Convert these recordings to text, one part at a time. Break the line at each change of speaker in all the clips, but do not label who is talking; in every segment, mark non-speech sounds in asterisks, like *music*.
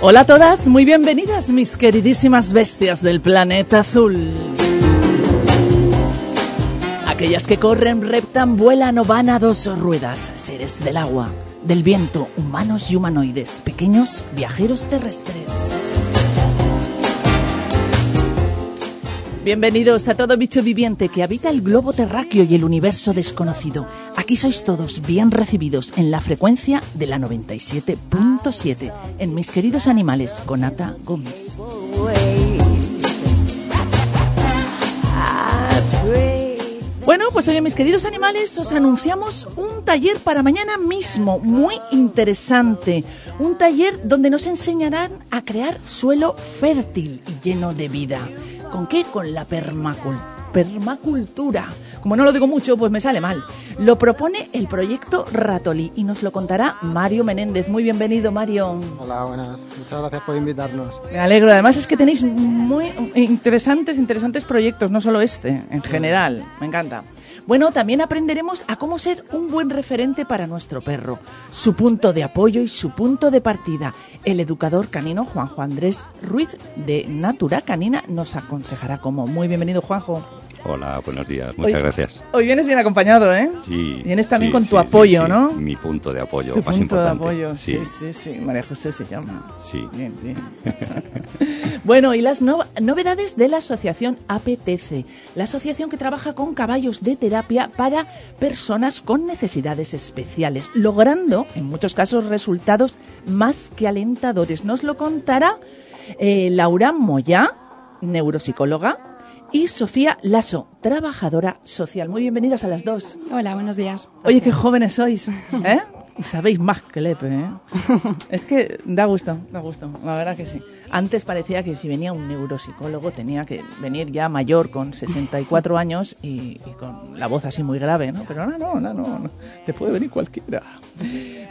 Hola a todas, muy bienvenidas mis queridísimas bestias del planeta azul. Aquellas que corren, reptan, vuelan o van a dos ruedas, seres del agua, del viento, humanos y humanoides, pequeños viajeros terrestres. Bienvenidos a todo bicho viviente que habita el globo terráqueo y el universo desconocido. Aquí sois todos bien recibidos en la frecuencia de la 97.7 en mis queridos animales con Ata Gómez. Bueno, pues hoy mis queridos animales os anunciamos un taller para mañana mismo, muy interesante. Un taller donde nos enseñarán a crear suelo fértil y lleno de vida. ¿Con qué? Con la permacul permacultura. Como no lo digo mucho, pues me sale mal. Lo propone el proyecto Ratoli y nos lo contará Mario Menéndez. Muy bienvenido, Mario.
Hola, buenas. Muchas gracias por invitarnos.
Me alegro. Además es que tenéis muy interesantes, interesantes proyectos, no solo este, en general. Me encanta. Bueno, también aprenderemos a cómo ser un buen referente para nuestro perro, su punto de apoyo y su punto de partida. El educador canino Juanjo Andrés Ruiz de Natura Canina nos aconsejará cómo. Muy bienvenido, Juanjo.
Hola, buenos días, muchas
Hoy-
gracias.
Hoy vienes bien acompañado, ¿eh?
Sí.
Vienes también
sí,
con tu
sí,
apoyo,
sí.
¿no?
Mi punto de apoyo,
Tu
más
punto de
importante.
apoyo, sí, sí, sí. María José se llama.
Sí.
Bien, bien. *laughs* bueno, y las no- novedades de la asociación APTC, la asociación que trabaja con caballos de terapia para personas con necesidades especiales, logrando en muchos casos resultados más que alentadores. Nos lo contará eh, Laura Moya, neuropsicóloga, y Sofía Lasso, trabajadora social. Muy bienvenidas a las dos.
Hola, buenos días.
Oye, qué jóvenes sois, *laughs* ¿eh? Y sabéis más que Lepe, ¿eh? *laughs* Es que da gusto, da gusto, la verdad que sí. Antes parecía que si venía un neuropsicólogo tenía que venir ya mayor, con 64 *laughs* años y, y con la voz así muy grave, ¿no? Pero no, no, no, no, no. te puede venir cualquiera.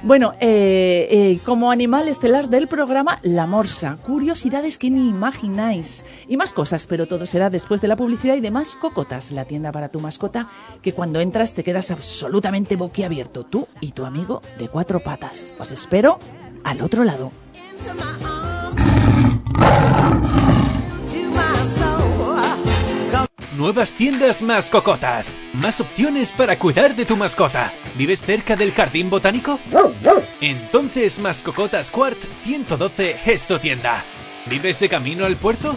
Bueno, eh, eh, como animal estelar del programa, la morsa. Curiosidades que ni imagináis. Y más cosas, pero todo será después de la publicidad y de más cocotas, la tienda para tu mascota, que cuando entras te quedas absolutamente boquiabierto, tú y tu amigo de cuatro patas. Os espero al otro lado.
Nuevas tiendas más cocotas. Más opciones para cuidar de tu mascota. ¿Vives cerca del jardín botánico? Entonces Mascocotas Quart 112 es tu tienda. ¿Vives de camino al puerto?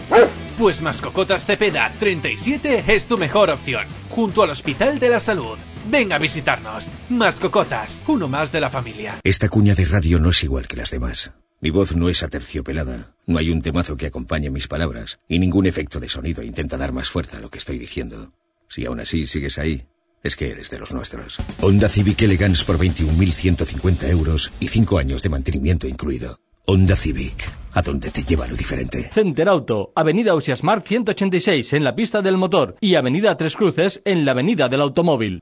Pues Mascocotas Cepeda 37 es tu mejor opción. Junto al Hospital de la Salud. Ven a visitarnos. Mascocotas, uno más de la familia.
Esta cuña de radio no es igual que las demás. Mi voz no es aterciopelada, no hay un temazo que acompañe mis palabras, y ningún efecto de sonido intenta dar más fuerza a lo que estoy diciendo. Si aún así sigues ahí, es que eres de los nuestros. Honda Civic Elegance por 21.150 euros y 5 años de mantenimiento incluido. Honda Civic, a donde te lleva lo diferente.
Center Auto, Avenida Usiasmar 186 en la pista del motor y Avenida Tres Cruces en la Avenida del Automóvil.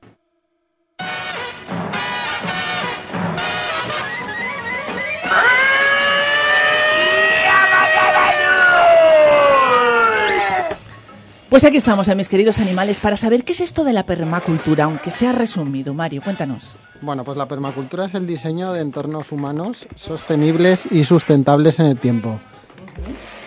Pues aquí estamos, eh, mis queridos animales, para saber qué es esto de la permacultura, aunque sea resumido. Mario, cuéntanos.
Bueno, pues la permacultura es el diseño de entornos humanos sostenibles y sustentables en el tiempo.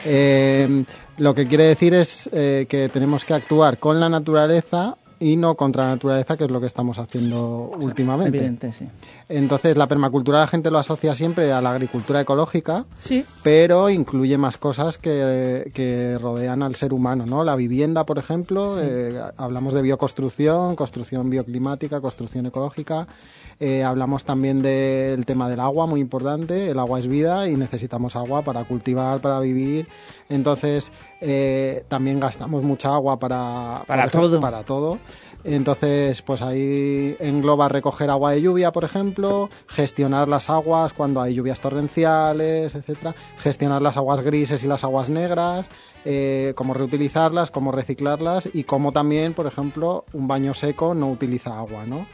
Eh, lo que quiere decir es eh, que tenemos que actuar con la naturaleza y no contra la naturaleza, que es lo que estamos haciendo últimamente.
Evidente, sí.
Entonces, la permacultura la gente lo asocia siempre a la agricultura ecológica,
Sí.
pero incluye más cosas que, que rodean al ser humano, ¿no? La vivienda, por ejemplo,
Sí.
eh, hablamos de bioconstrucción, construcción bioclimática, construcción ecológica. Eh, hablamos también del tema del agua, muy importante. El agua es vida y necesitamos agua para cultivar, para vivir. Entonces, eh, también gastamos mucha agua para,
Para
ejemplo,
todo.
Para todo. Entonces, pues ahí engloba recoger agua de lluvia, por ejemplo, gestionar las aguas cuando hay lluvias torrenciales, etcétera, gestionar las aguas grises y las aguas negras, eh, cómo reutilizarlas, cómo reciclarlas y cómo también, por ejemplo, un baño seco no utiliza agua, ¿no?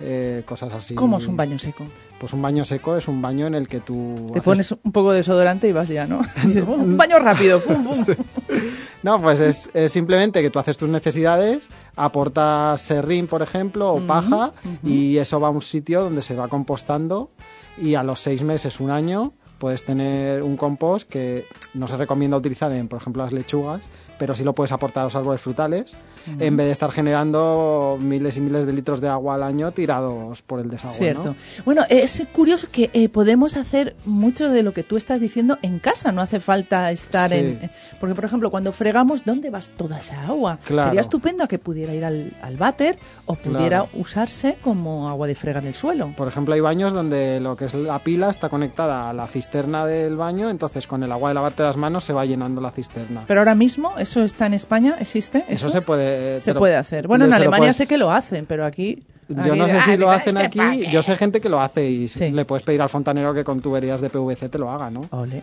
Eh, cosas así.
¿Cómo es un baño seco?
Pues un baño seco es un baño en el que tú...
Te
haces-
pones un poco de desodorante y vas ya, ¿no? *laughs* Dices, "Oh, un baño rápido. pum, pum". *laughs*
No, pues es, es simplemente que tú haces tus necesidades, aportas serrín, por ejemplo, o paja, y eso va a un sitio donde se va compostando y a los seis meses, un año, puedes tener un compost que no se recomienda utilizar en, por ejemplo, las lechugas, pero sí lo puedes aportar a los árboles frutales, en vez de estar generando miles y miles de litros de agua al año tirados por el desagüe. ¿no?
Cierto. Bueno, es curioso que eh, podemos hacer mucho de lo que tú estás diciendo en casa. No hace falta estar
Sí.
en. Porque, por ejemplo, cuando fregamos, ¿dónde vas toda esa agua?
Claro.
Sería estupendo que pudiera ir al, al váter o pudiera
Claro.
usarse como agua de fregar el suelo.
Por ejemplo, hay baños donde lo que es la pila está conectada a la cisterna del baño, entonces con el agua de lavarte las manos se va llenando la cisterna.
Pero ahora mismo, ¿eso está en España? ¿Existe?
Eso se puede
Se
te lo-
puede hacer. Bueno, en
se
Alemania
puedes-
sé que lo hacen, pero aquí.
Yo no sé si
"Ah,
lo hacen aquí.
pa' qué".
Yo sé gente que lo hace y
Sí.
le puedes pedir al fontanero que con tuberías de PVC te lo haga, ¿no?
Ole.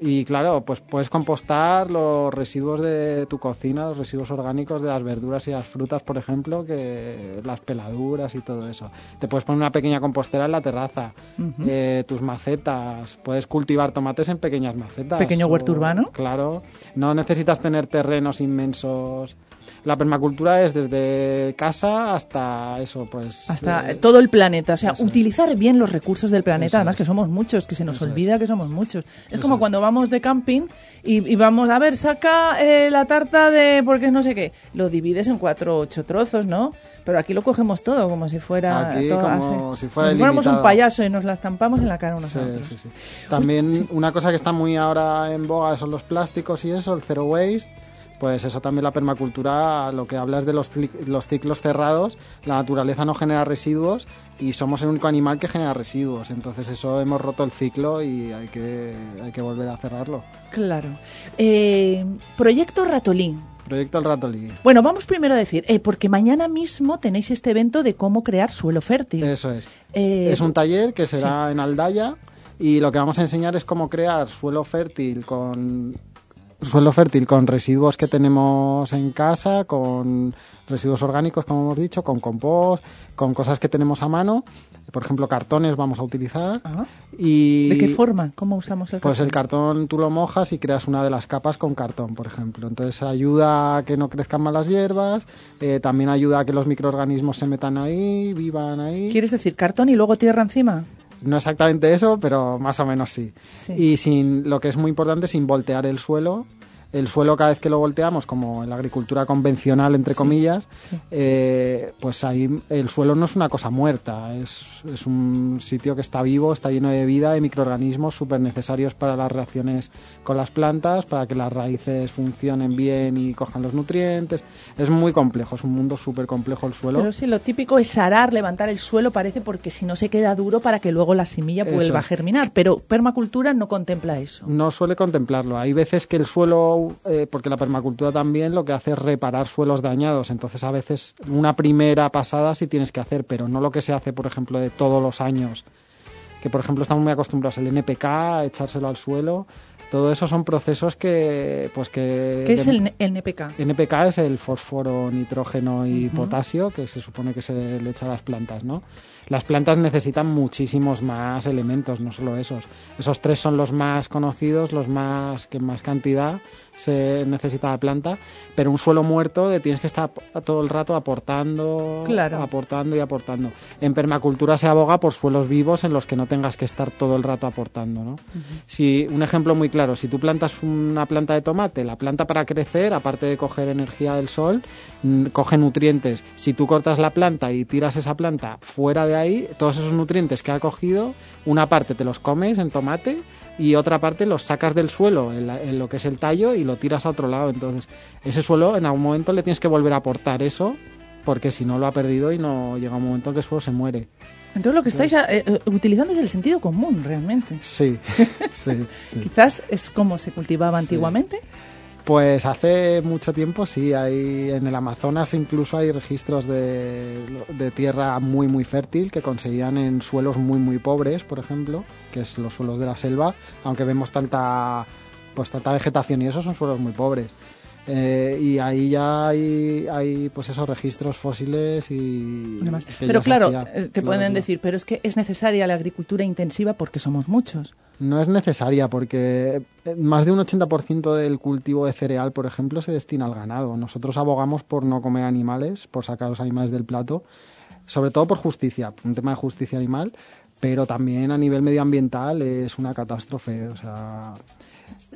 Y claro, pues puedes compostar los residuos de tu cocina, los residuos orgánicos de las verduras y las frutas, por ejemplo, que las peladuras y todo eso. Te puedes poner una pequeña compostera en la terraza, eh, tus macetas, puedes cultivar tomates en pequeñas macetas.
Pequeño huerto
o-
urbano.
Claro, no necesitas tener terrenos inmensos. La permacultura es desde casa hasta eso, pues...
Hasta
eh,
todo el planeta. O sea,
es.
utilizar bien los recursos del planeta.
Eso
Además,
es.
que somos muchos, que se nos
Eso es.
olvida que somos muchos. Es
Eso
como cuando vamos de camping y, y vamos a ver, saca eh, la tarta de. porque no sé qué. Lo divides en cuatro o ocho trozos, ¿no? Pero aquí lo cogemos todo como si fuera.
Aquí
todo
como
así.
si fuera
Como fuéramos un payaso y nos la estampamos en la cara unos
Sí,
a otros.
sí, sí. También una cosa que está muy ahora en boga son los plásticos y eso, el zero waste. Pues eso también la permacultura, lo que hablas de los, los ciclos cerrados, la naturaleza no genera residuos y somos el único animal que genera residuos. Entonces eso hemos roto el ciclo y hay que, hay que volver a cerrarlo.
Claro. Eh, Proyecto Ratolín.
Proyecto El Ratolí.
Bueno, vamos primero a decir, eh, porque mañana mismo tenéis este evento de cómo crear suelo fértil.
Eso es.
Eh,
Es un taller que será en Aldaya y lo que vamos a enseñar es cómo crear suelo fértil con suelo fértil con residuos que tenemos en casa, con residuos orgánicos, como hemos dicho, con compost, con cosas que tenemos a mano. Por ejemplo, cartones vamos a utilizar.
Ah.
Y
¿De qué forma? ¿Cómo usamos el
Pues el
cartón?
cartón tú lo mojas y creas una de las capas con cartón, por ejemplo. Entonces ayuda a que no crezcan malas hierbas, eh, también ayuda a que los microorganismos se metan ahí, vivan ahí.
¿Quieres decir cartón y luego tierra encima?
No exactamente eso, pero más o menos sí.
Sí.
Y sin lo que es muy importante, sin voltear el suelo. El suelo cada vez que lo volteamos, como en la agricultura convencional, entre comillas,
sí.
eh, pues ahí el suelo no es una cosa muerta, es, es un sitio que está vivo, está lleno de vida, de microorganismos súper necesarios para las reacciones con las plantas, para que las raíces funcionen bien y cojan los nutrientes. Es muy complejo, es un mundo súper complejo el suelo.
Pero sí, lo típico es arar, levantar el suelo, parece, porque si no se queda duro para que luego la semilla
Eso
vuelva a germinar. Pero permacultura no contempla eso.
No suele contemplarlo. Hay veces que el suelo, eh, porque la permacultura también lo que hace es reparar suelos dañados. Entonces, a veces una primera pasada sí tienes que hacer, pero no lo que se hace, por ejemplo, de todos los años. Que, por ejemplo, estamos muy acostumbrados al NPK, a echárselo al suelo. Todo eso son procesos que, pues que.
¿Qué es el, el NPK?
NPK es el fósforo, nitrógeno y potasio que se supone que se le echa a las plantas, ¿no? Las plantas necesitan muchísimos más elementos, no solo esos. Esos tres son los más conocidos, los más que más cantidad se necesita la planta, pero un suelo muerto le tienes que estar todo el rato aportando,
Claro.
aportando y aportando. En permacultura se aboga por suelos vivos en los que no tengas que estar todo el rato aportando, ¿no? Si un ejemplo muy claro, si tú plantas una planta de tomate, la planta para crecer, aparte de coger energía del sol, coge nutrientes. Si tú cortas la planta y tiras esa planta fuera de ahí, todos esos nutrientes que ha cogido, una parte te los comes en tomate y otra parte los sacas del suelo, en, la- en lo que es el tallo, y lo tiras a otro lado. Entonces, ese suelo en algún momento le tienes que volver a aportar eso, porque si no lo ha perdido y no llega un momento en que el suelo se muere.
Entonces lo que estáis eh, eh, utilizando es el sentido común, realmente.
Sí, *laughs* sí, sí.
Quizás es como se cultivaba
Sí.
antiguamente.
Pues hace mucho tiempo sí, hay en el Amazonas incluso hay registros de, tierra muy muy fértil que conseguían en suelos muy muy pobres, por ejemplo, que es los suelos de la selva, aunque vemos tanta pues tanta vegetación y esos son suelos muy pobres. Eh, y ahí ya hay, hay pues esos registros fósiles y
Además, Pero claro,
hacía.
eh, te
Claro,
pueden
claro.
decir, pero es que es necesaria la agricultura intensiva porque somos muchos.
No es necesaria porque eh, más de un 80% del cultivo de cereal, por ejemplo, se destina al ganado. Nosotros abogamos por no comer animales, por sacar los animales del plato, sobre todo por justicia, por un tema de justicia animal, pero también a nivel medioambiental es una catástrofe. O sea,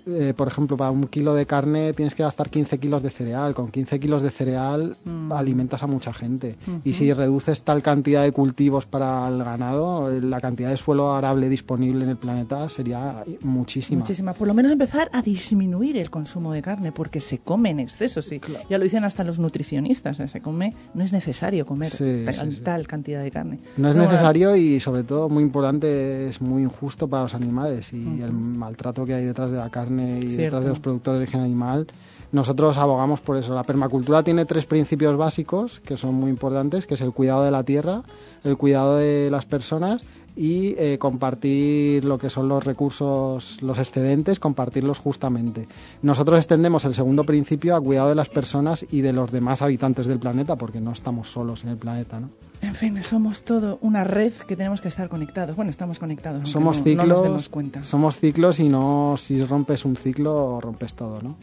eh, por ejemplo, para un kilo de carne tienes que gastar 15 kilos de cereal. Con 15 kilos de cereal
Mm.
alimentas a mucha gente. Y si reduces tal cantidad de cultivos para el ganado, eh, la cantidad de suelo arable disponible en el planeta sería muchísima.
Muchísima. Por lo menos empezar a disminuir el consumo de carne porque se come en exceso. Sí. Ya lo dicen hasta los nutricionistas. ¿eh? Se come, no es necesario comer
Sí,
tal,
sí, sí.
tal cantidad de carne.
No es necesario y sobre todo muy importante, es muy injusto para los animales y el maltrato que hay detrás de la carne y
Cierto.
detrás de los productos de origen animal. Nosotros abogamos por eso. La permacultura tiene tres principios básicos que son muy importantes, que es el cuidado de la tierra, el cuidado de las personas y eh, compartir lo que son los recursos, los excedentes, compartirlos justamente. Nosotros extendemos el segundo principio a cuidado de las personas y de los demás habitantes del planeta, porque no estamos solos en el planeta, ¿no?
En fin, somos todo una red que tenemos que estar conectados. Bueno, estamos conectados.
somos
no,
ciclos,
no nos demos cuenta.
somos ciclos y no si rompes un ciclo rompes todo, ¿no?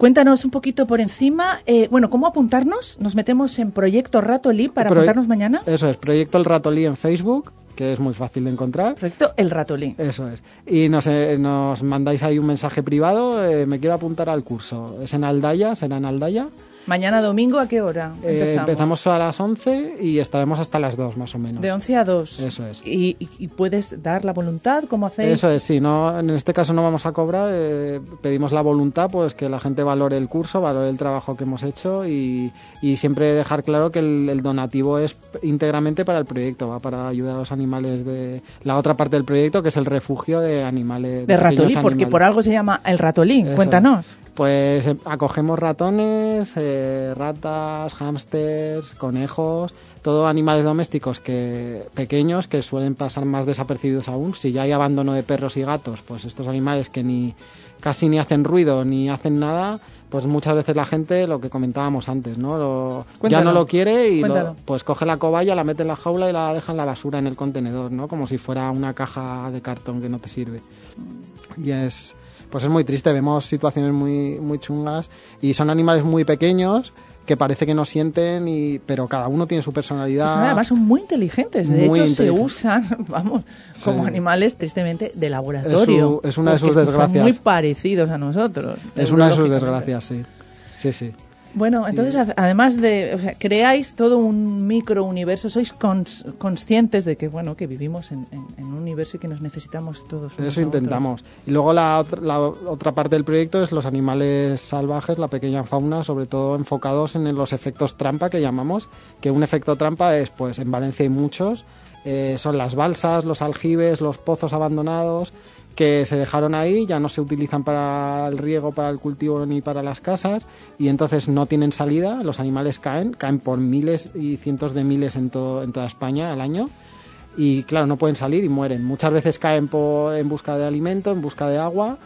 Cuéntanos un poquito por encima. eh, bueno, ¿cómo apuntarnos? Nos metemos en Proyecto Ratoli para apuntarnos mañana.
Eso es, Proyecto El Ratolí en Facebook, que es muy fácil de encontrar.
Proyecto El Ratolí.
Eso es. Y nos, eh, nos mandáis ahí un mensaje privado, eh, me quiero apuntar al curso. Es en Aldaya, será en Aldaya.
Mañana domingo, ¿a qué hora?
Eh, empezamos a las 11 y estaremos hasta las 2 más o menos.
De 11 a 2.
Eso es.
Y, y- puedes dar la voluntad, ¿cómo hacéis?
Eso es, sí, no, en este caso no vamos a cobrar, eh, pedimos la voluntad, pues que la gente valore el curso, valore el trabajo que hemos hecho y, y siempre dejar claro que el, el donativo es íntegramente para el proyecto, va para ayudar a los animales de la otra parte del proyecto, que es el refugio de animales.
De
pequeños
Ratolí, porque por algo se llama El Ratolí.
Eso
Cuéntanos.
es. Pues eh, acogemos ratones, eh, ratas, hámsters, conejos, todo animales domésticos que pequeños que suelen pasar más desapercibidos aún. Si ya hay abandono de perros y gatos, pues estos animales que ni casi ni hacen ruido ni hacen nada, pues muchas veces la gente, lo que comentábamos antes, ¿no? Lo- ya no lo quiere y lo- pues coge la cobaya, la mete en la jaula y la deja en la basura en el contenedor, ¿no? Como si fuera una caja de cartón que no te sirve. Y es, pues es muy triste, vemos situaciones muy, muy chungas y son animales muy pequeños que parece que no sienten, y, pero cada uno tiene su
Pues
personalidad.
además son muy inteligentes. De
Muy
hecho, se usan, *laughs* vamos,
Sí.
como animales tristemente de laboratorio.
Es su- es una de sus desgracias.
Son muy parecidos a nosotros.
es una de sus desgracias, sí. Sí, sí.
Bueno, entonces, además de, o sea, creáis todo un micro universo, sois cons- conscientes de que, bueno, que vivimos en, en- en un universo y que nos necesitamos todos.
Eso intentamos. Y luego la otra, la otra parte del proyecto es los animales salvajes, la pequeña fauna, sobre todo enfocados en los efectos trampa que llamamos, que un efecto trampa es, pues en Valencia hay muchos, eh, son las balsas, los aljibes, los pozos abandonados, que se dejaron ahí, ya no se utilizan para el riego, para el cultivo ni para las casas, y entonces no tienen salida, los animales caen, caen por miles y cientos de miles en, todo, en toda España al año y claro, no pueden salir y mueren. Muchas veces caen por- en busca de alimento, en busca de agua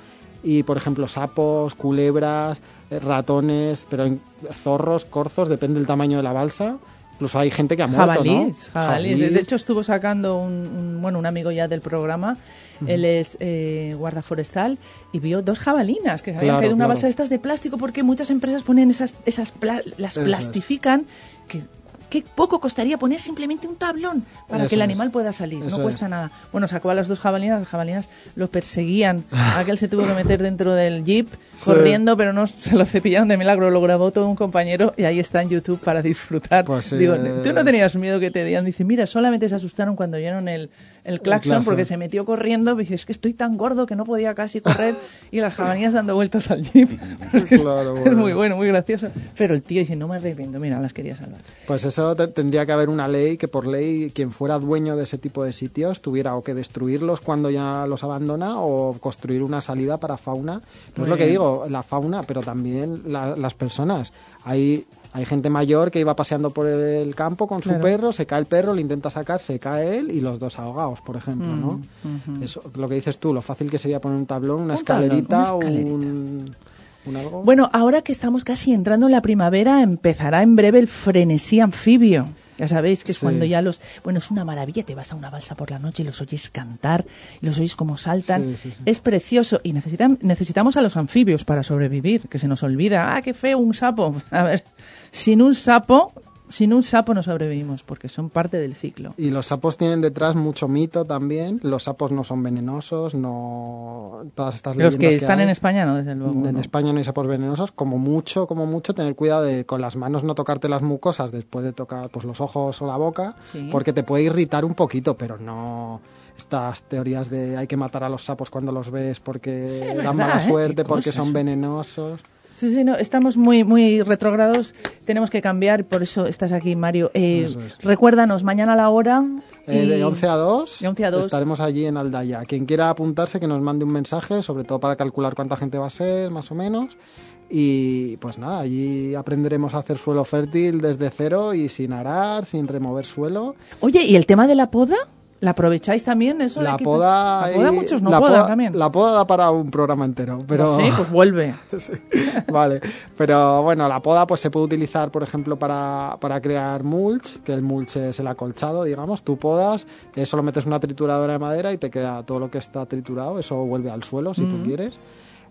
y por ejemplo sapos, culebras, eh, ratones, pero en- zorros, corzos, depende del tamaño de la balsa. Incluso hay gente que ha muerto, ¿no?
jabalíes. De- hecho, estuvo sacando un, un- bueno, un amigo ya del programa. Él es eh, guarda forestal y vio dos jabalinas que se habían
Claro,
caído en una
claro.
balsa de estas de plástico porque muchas empresas ponen esas, esas pla- las plastifican. Que, qué poco costaría poner simplemente un tablón para
Eso
que el
es.
animal pueda salir.
Eso
no cuesta
es.
nada. Bueno, sacó a las dos jabalinas, las jabalinas lo perseguían. Aquel se tuvo que meter dentro del jeep
Sí.
corriendo, pero no se lo cepillaron de milagro. Lo grabó todo un compañero y ahí está en YouTube para disfrutar.
Pues sí,
Digo, ¿tú no tenías miedo que te dieran? Dice, mira, solamente se asustaron cuando oyeron el, el claxon porque se metió corriendo. Dice, es que estoy tan gordo que no podía casi correr y las jabalinas dando vueltas al jeep. *laughs* *laughs* Es, que muy bueno, muy gracioso. Pero el tío dice, no me arrepiento, mira, las quería salvar.
Pues eso eso te- tendría que haber una ley que por ley quien fuera dueño de ese tipo de sitios tuviera o que destruirlos cuando ya los abandona o construir una salida para fauna. No es lo que digo, la fauna, pero también la- las personas. Hay, hay gente mayor que iba paseando por el campo con su
Claro.
perro, se cae el perro, le intenta sacar, se cae él y los dos ahogados, por ejemplo,
Mm,
¿no?
ujú.
Eso, lo que dices tú, lo fácil que sería poner un tablón, una
Un tablón,
escalerita,
una escalerita.
un, un algo.
Bueno, ahora que estamos casi entrando en la primavera, empezará en breve el frenesí anfibio. Ya sabéis que es
Sí.
cuando ya los... Bueno, es una maravilla, te vas a una balsa por la noche y los oyes cantar, y los oyes como saltan.
Sí, sí, sí.
Es precioso y necesitan, necesitamos a los anfibios para sobrevivir, que se nos olvida. Ah, qué feo, un sapo. *laughs* A ver, sin un sapo, sin un sapo no sobrevivimos, porque son parte del ciclo.
Y los sapos tienen detrás mucho mito también. Los sapos no son venenosos, no. Todas estas
Los que están
hay.
en España, no, desde luego.
En
¿no?
España no hay sapos venenosos. Como mucho, como mucho, tener cuidado de con las manos no tocarte las mucosas después de tocar pues los ojos o la boca,
Sí.
porque te puede irritar un poquito, pero no estas teorías de hay que matar a los sapos cuando los ves porque
Sí,
dan
verdad,
mala
¿eh?
suerte, porque son venenosos.
Sí, sí, no, estamos muy, muy retrogrados, tenemos que cambiar, por eso estás aquí, Mario. Eh,
es.
Recuérdanos, mañana a la hora.
Eh, de 11 a 2,
De 11 a 2.
estaremos allí en Aldaya. Quien quiera apuntarse, que nos mande un mensaje, sobre todo para calcular cuánta gente va a ser, más o menos. Y pues nada, allí aprenderemos a hacer suelo fértil desde cero y sin arar, sin remover suelo.
Oye, ¿y el tema de la poda? ¿La aprovecháis también? Eso de
La
que-
poda,
La poda muchos no
la
podan
poda-
también.
La poda da para un programa entero, pero
Sí, pues vuelve. *laughs*
vale. Pero bueno, la poda pues se puede utilizar, por ejemplo, para, para crear mulch, que el mulch es el acolchado, digamos. Tú podas, eh, solo metes una trituradora de madera y te queda todo lo que está triturado, eso vuelve al suelo si tú
Mm.
quieres.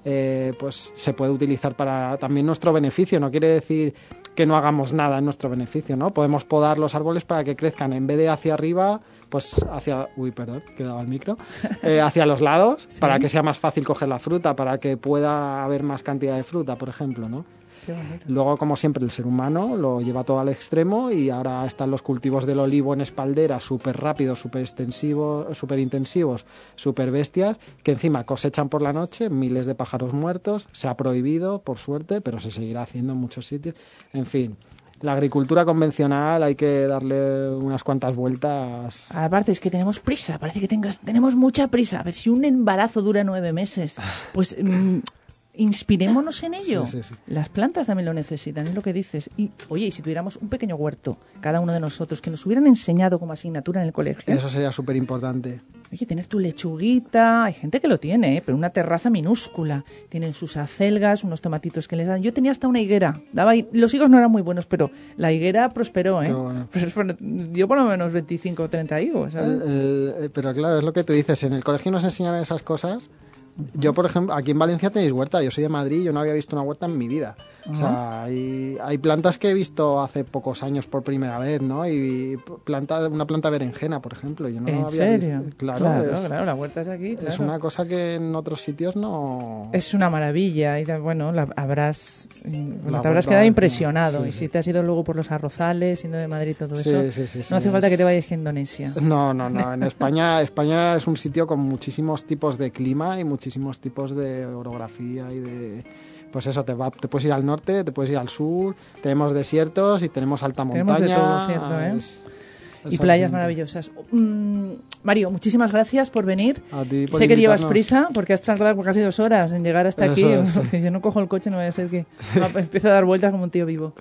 Eh, pues se puede utilizar para también nuestro beneficio. No quiere decir que no hagamos nada en nuestro beneficio, ¿no? Podemos podar los árboles para que crezcan en vez de hacia arriba, pues hacia, uy, perdón, quedaba el micro, eh, hacia los lados, *laughs* para que sea más fácil coger la fruta, para que pueda haber más cantidad de fruta, por ejemplo, ¿no?
Qué.
Luego, como siempre, el ser humano lo lleva todo al extremo y ahora están los cultivos del olivo en espaldera súper rápidos, súper extensivos, súper intensivos, súper bestias, que encima cosechan por la noche miles de pájaros muertos. Se ha prohibido, por suerte, pero se seguirá haciendo en muchos sitios. En fin, la agricultura convencional hay que darle unas cuantas vueltas.
Aparte, es que tenemos prisa, parece que tengas, tenemos mucha prisa. A ver, si un embarazo dura nueve meses, *laughs* pues mm, inspirémonos en ello.
Sí, sí, sí.
Las plantas también lo necesitan, es lo que dices. Y, oye, y si tuviéramos un pequeño huerto, cada uno de nosotros, que nos hubieran enseñado como asignatura en el colegio.
Eso sería súper importante.
Oye, tener tu lechuguita, hay gente que lo tiene, ¿eh? pero una terraza minúscula. Tienen sus acelgas, unos tomatitos que les dan. Yo tenía hasta una higuera. Daba Los higos no eran muy buenos, pero la higuera prosperó, ¿eh?
Bueno.
Pero dio por lo menos 25 o 30 higos, ¿sabes?
El- el- eh, pero claro, es lo que tú dices, en el colegio nos enseñan esas cosas. Yo, por ejemplo, aquí en Valencia tenéis huerta, yo soy de Madrid y yo no había visto una huerta en mi vida. O sea, hay, hay plantas que he visto hace pocos años por primera vez, ¿no? Y planta, una planta berenjena, por ejemplo, yo no
¿En
había
serio?
visto. Claro,
claro,
es,
claro, la huerta es aquí.
es
claro.
una cosa que en otros sitios no...
Es una maravilla y bueno, la, habrás, mm,
La
te habrás quedado impresionado.
sí,
y si te has ido luego por los arrozales, siendo de Madrid y todo
Sí,
eso,
sí, sí, sí,
no hace falta
es-
que te vayas a Indonesia.
No, no, no. En *laughs* España, España es un sitio con muchísimos tipos de clima y muchísimos tipos de orografía y de... Pues eso, te, va, te puedes ir al norte, te puedes ir al sur, tenemos desiertos y tenemos alta
Tenemos de
montaña.
todo, cierto, ¿eh?
es-
y playas maravillosas. Mm, Mario, muchísimas gracias por venir.
A ti por
sé que llevas prisa porque has tardado casi dos horas en llegar hasta
Eso
aquí.
es, *laughs* sí.
Yo no cojo el coche, no vaya a ser que *laughs* me empiece a dar vueltas como un tío vivo.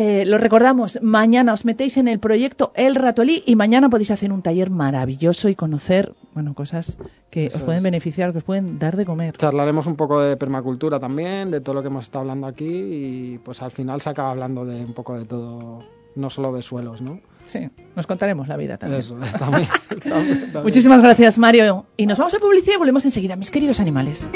Eh, lo recordamos, mañana os metéis en el proyecto El Ratolí y mañana podéis hacer un taller maravilloso y conocer, bueno, cosas que
Eso
os pueden
es.
beneficiar, que os pueden dar de comer.
Charlaremos un poco de permacultura también, de todo lo que hemos estado hablando aquí y pues al final se acaba hablando de un poco de todo, no solo de suelos, ¿no?
Sí, nos contaremos la vida también.
Eso, *laughs* bien, está bien.
Muchísimas gracias, Mario. Y nos vamos a publicidad y volvemos enseguida, mis queridos animales.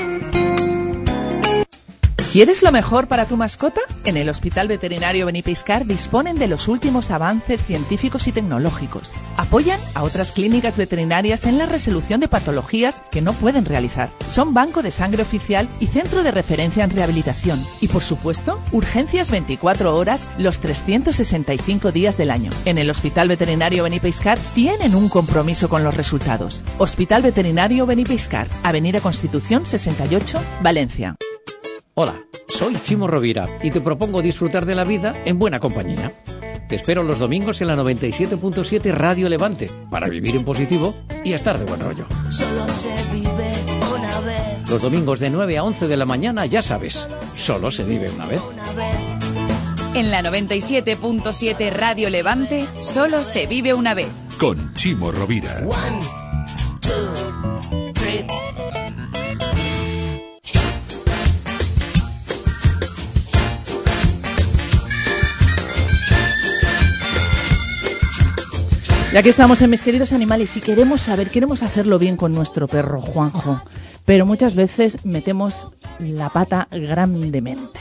¿Quieres lo mejor para tu mascota? En el Hospital Veterinario Benipiscar disponen de los últimos avances científicos y tecnológicos. Apoyan a otras clínicas veterinarias en la resolución de patologías que no pueden realizar. Son banco de sangre oficial y centro de referencia en rehabilitación. Y por supuesto, urgencias 24 horas los 365 días del año. En el Hospital Veterinario Benipiscar tienen un compromiso con los resultados. Hospital Veterinario Benipiscar, Avenida Constitución 68, Valencia.
Hola, soy Chimo Rovira y te propongo disfrutar de la vida en buena compañía. Te espero los domingos en la 97.7 Radio Levante para vivir en positivo y estar de buen rollo.
Solo se vive una vez.
Los domingos de 9 a 11 de la mañana, ya sabes, solo se vive una vez.
En la 97.7 Radio Levante, solo se vive una vez.
Con Chimo Rovira.
One,
Ya que estamos en mis queridos animales y queremos saber, queremos hacerlo bien con nuestro perro Juanjo, pero muchas veces metemos la pata grandemente.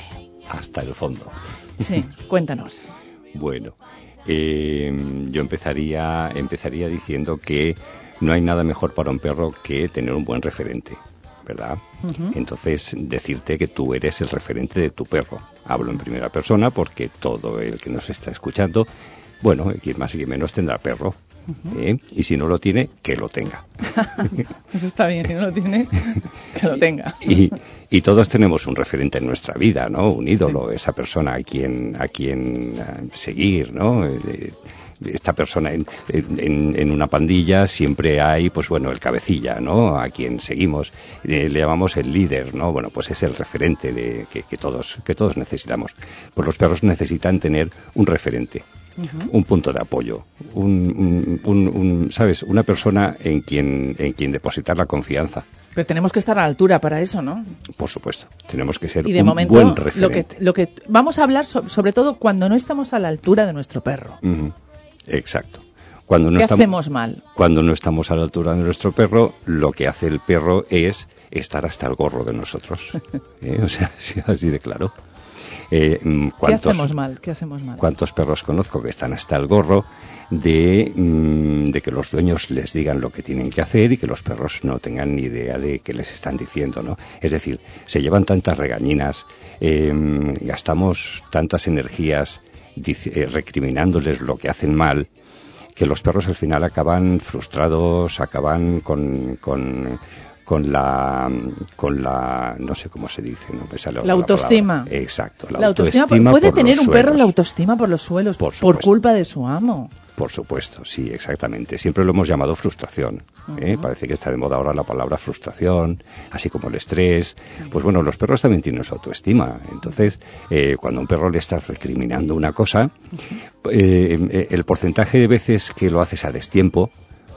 Hasta el fondo.
Sí, cuéntanos.
Bueno, eh, yo empezaría, empezaría diciendo que no hay nada mejor para un perro que tener un buen referente, ¿verdad? Entonces, decirte que tú eres el referente de tu perro. Hablo en primera persona porque todo el que nos está escuchando, bueno, quien más y quien menos tendrá perro. ¿eh? Y si no lo tiene, que lo tenga. *laughs*
Eso está bien, si no lo tiene, *laughs* que lo tenga.
Y, y todos tenemos un referente en nuestra vida, ¿no? Un ídolo, esa persona a quien, a quien eh, seguir, ¿no? Eh, Esta persona en, en, en una pandilla siempre hay, pues bueno, el cabecilla, ¿no? A quien seguimos. Eh, le llamamos el líder, ¿no? Bueno, pues es el referente de, que, que todos, que todos necesitamos. Pues los perros necesitan tener un referente un punto de apoyo, un, un- un- un, ¿sabes? Una persona en quien, en quien depositar la confianza.
Pero tenemos que estar a la altura para eso, ¿no?
Por supuesto, tenemos que ser
Y de
un
momento,
buen
lo que,
referente.
lo que vamos a hablar so- sobre todo cuando no estamos a la altura de nuestro perro.
Exacto. Cuando no
¿Qué
estamos,
hacemos mal?
Cuando no estamos a la altura de nuestro perro, lo que hace el perro es estar hasta el gorro de nosotros. *laughs* ¿Eh? O sea, sí, *laughs* así de claro. Eh, mm,
¿Qué
¿cuántos,
hacemos mal? ¿Qué hacemos mal?
¿Cuántos perros conozco que están hasta el gorro de, mm, de que los dueños les digan lo que tienen que hacer y que los perros no tengan ni idea de qué les están diciendo, ¿no? Es decir, se llevan tantas regañinas, eh, gastamos tantas energías eh, recriminándoles lo que hacen mal, que los perros al final acaban frustrados, acaban con, con, con la, con la, no sé cómo se dice, no me sale
La autoestima.
Exacto, la,
La autoestima,
autoestima
puede
por
tener un perro la autoestima por los suelos
Por
por, culpa de su amo.
Por supuesto, sí, exactamente. Siempre lo hemos llamado frustración. ¿eh? Parece que está de moda ahora la palabra frustración, así como el estrés. Pues bueno, los perros también tienen su autoestima. Entonces, eh, cuando a un perro le estás recriminando una cosa, eh, eh, el porcentaje de veces que lo haces a destiempo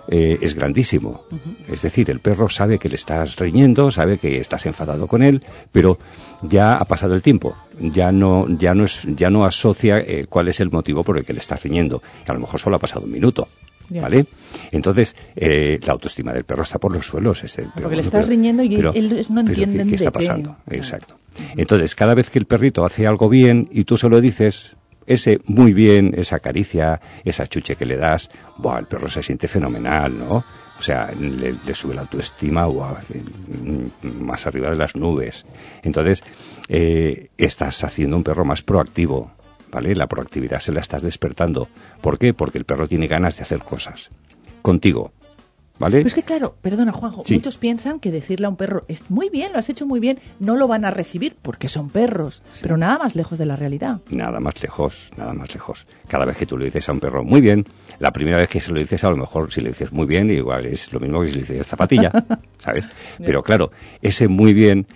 eh, es grandísimo. Es decir, el perro sabe que le estás riñendo, sabe que estás enfadado con él, pero ya ha pasado el tiempo. Ya no, ya no es, ya no asocia eh, cuál es el motivo por el que le estás riñendo. A lo mejor solo ha pasado un minuto.
Ya.
¿Vale? Entonces, eh, la autoestima del perro está por los suelos. es el- pero
Porque le estás
pero-
riñendo y
pero-
él no
pero
entienden
¿qué, está pasando? Exacto. Entonces, cada vez que el perrito hace algo bien y tú se lo dices, ese muy bien, esa caricia, esa chuche que le das, buah, el perro se siente fenomenal, ¿no? O sea, le, sube la autoestima buah, mm, más arriba de las nubes. Entonces, eh, estás haciendo un perro más proactivo, ¿vale? La proactividad se la estás despertando. ¿Por qué? Porque el perro tiene ganas de hacer cosas. Contigo, ¿vale?
Pero es que claro, perdona Juanjo,
Sí.
muchos piensan que decirle a un perro, es muy bien, lo has hecho muy bien, no lo van a recibir porque son perros, pero nada más lejos de la realidad.
Nada más lejos, nada más lejos. Cada vez que tú le dices a un perro muy bien, la primera vez que se lo dices, a lo mejor si le dices muy bien, igual es lo mismo que si le dices zapatilla, *laughs* ¿sabes? Pero claro, ese muy bien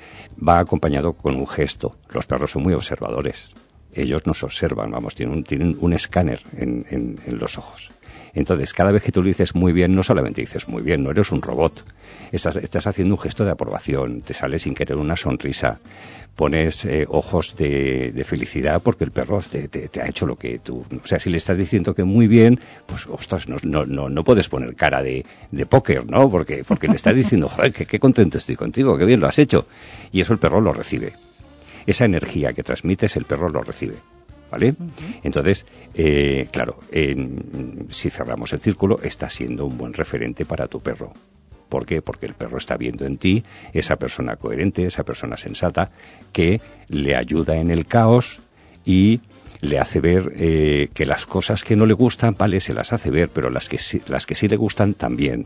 va acompañado con un gesto. Los perros son muy observadores. Ellos nos observan, vamos, tienen un, tienen un escáner en, en- en los ojos. Entonces, cada vez que tú le dices muy bien, no solamente dices muy bien, no eres un robot. Estás, estás haciendo un gesto de aprobación, te sale sin querer una sonrisa, pones eh, ojos de, de felicidad porque el perro te, te- te ha hecho lo que tú... O sea, si le estás diciendo que muy bien, pues ostras, no, no, no, no puedes poner cara de, de póker, ¿no? Porque, porque le estás diciendo, *laughs* joder, que, qué contento estoy contigo, qué bien lo has hecho. Y eso el perro lo recibe. Esa energía que transmites, el perro lo recibe. ¿Vale? Entonces, eh, claro, en- si cerramos el círculo, está siendo un buen referente para tu perro. ¿Por qué? Porque el perro está viendo en ti esa persona coherente, esa persona sensata, que le ayuda en el caos y le hace ver eh, que las cosas que no le gustan, vale, se las hace ver, pero las que sí, las que sí le gustan también.